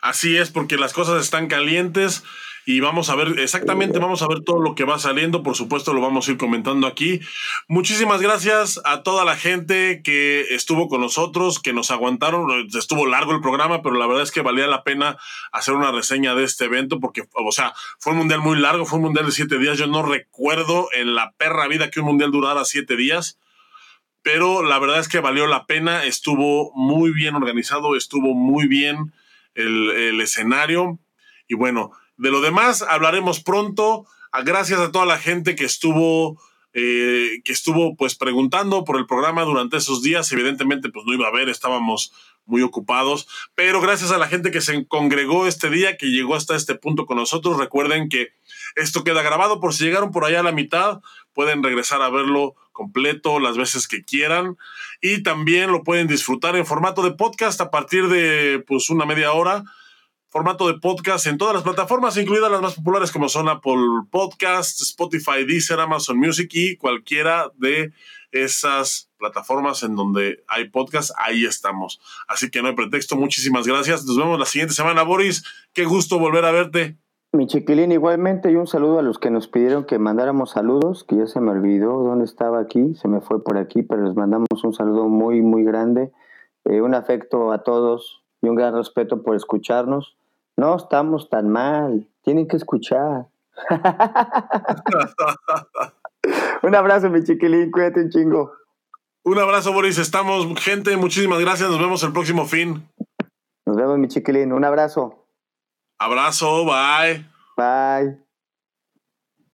Así es, porque las cosas están calientes y vamos a ver exactamente, vamos a ver todo lo que va saliendo, por supuesto lo vamos a ir comentando aquí. Muchísimas gracias a toda la gente que estuvo con nosotros, que nos aguantaron, estuvo largo el programa, pero la verdad es que valía la pena hacer una reseña de este evento porque, o sea, fue un mundial muy largo, fue un mundial de siete días, yo no recuerdo en la perra vida que un mundial durara siete días pero la verdad es que valió la pena, estuvo muy bien organizado, estuvo muy bien el, el escenario. Y bueno, de lo demás hablaremos pronto. Gracias a toda la gente que estuvo, eh, que estuvo pues preguntando por el programa durante esos días. Evidentemente, pues no iba a haber, estábamos muy ocupados, pero gracias a la gente que se congregó este día, que llegó hasta este punto con nosotros. Recuerden que esto queda grabado por si llegaron por allá a la mitad, pueden regresar a verlo completo las veces que quieran y también lo pueden disfrutar en formato de podcast a partir de pues una media hora formato de podcast en todas las plataformas, incluidas las más populares como son Apple Podcasts, Spotify, Deezer, Amazon Music y cualquiera de esas plataformas en donde hay podcast, ahí estamos. Así que no hay pretexto, muchísimas gracias. Nos vemos la siguiente semana, Boris. Qué gusto volver a verte. Mi chiquilín, igualmente, y un saludo a los que nos pidieron que mandáramos saludos, que ya se me olvidó dónde estaba aquí, se me fue por aquí, pero les mandamos un saludo muy, muy grande. Eh, un afecto a todos y un gran respeto por escucharnos. No estamos tan mal, tienen que escuchar. un abrazo, mi chiquilín, cuídate un chingo. Un abrazo, Boris. Estamos, gente. Muchísimas gracias. Nos vemos el próximo fin. Nos vemos, mi chiquilín. Un abrazo. Abrazo. Bye. Bye.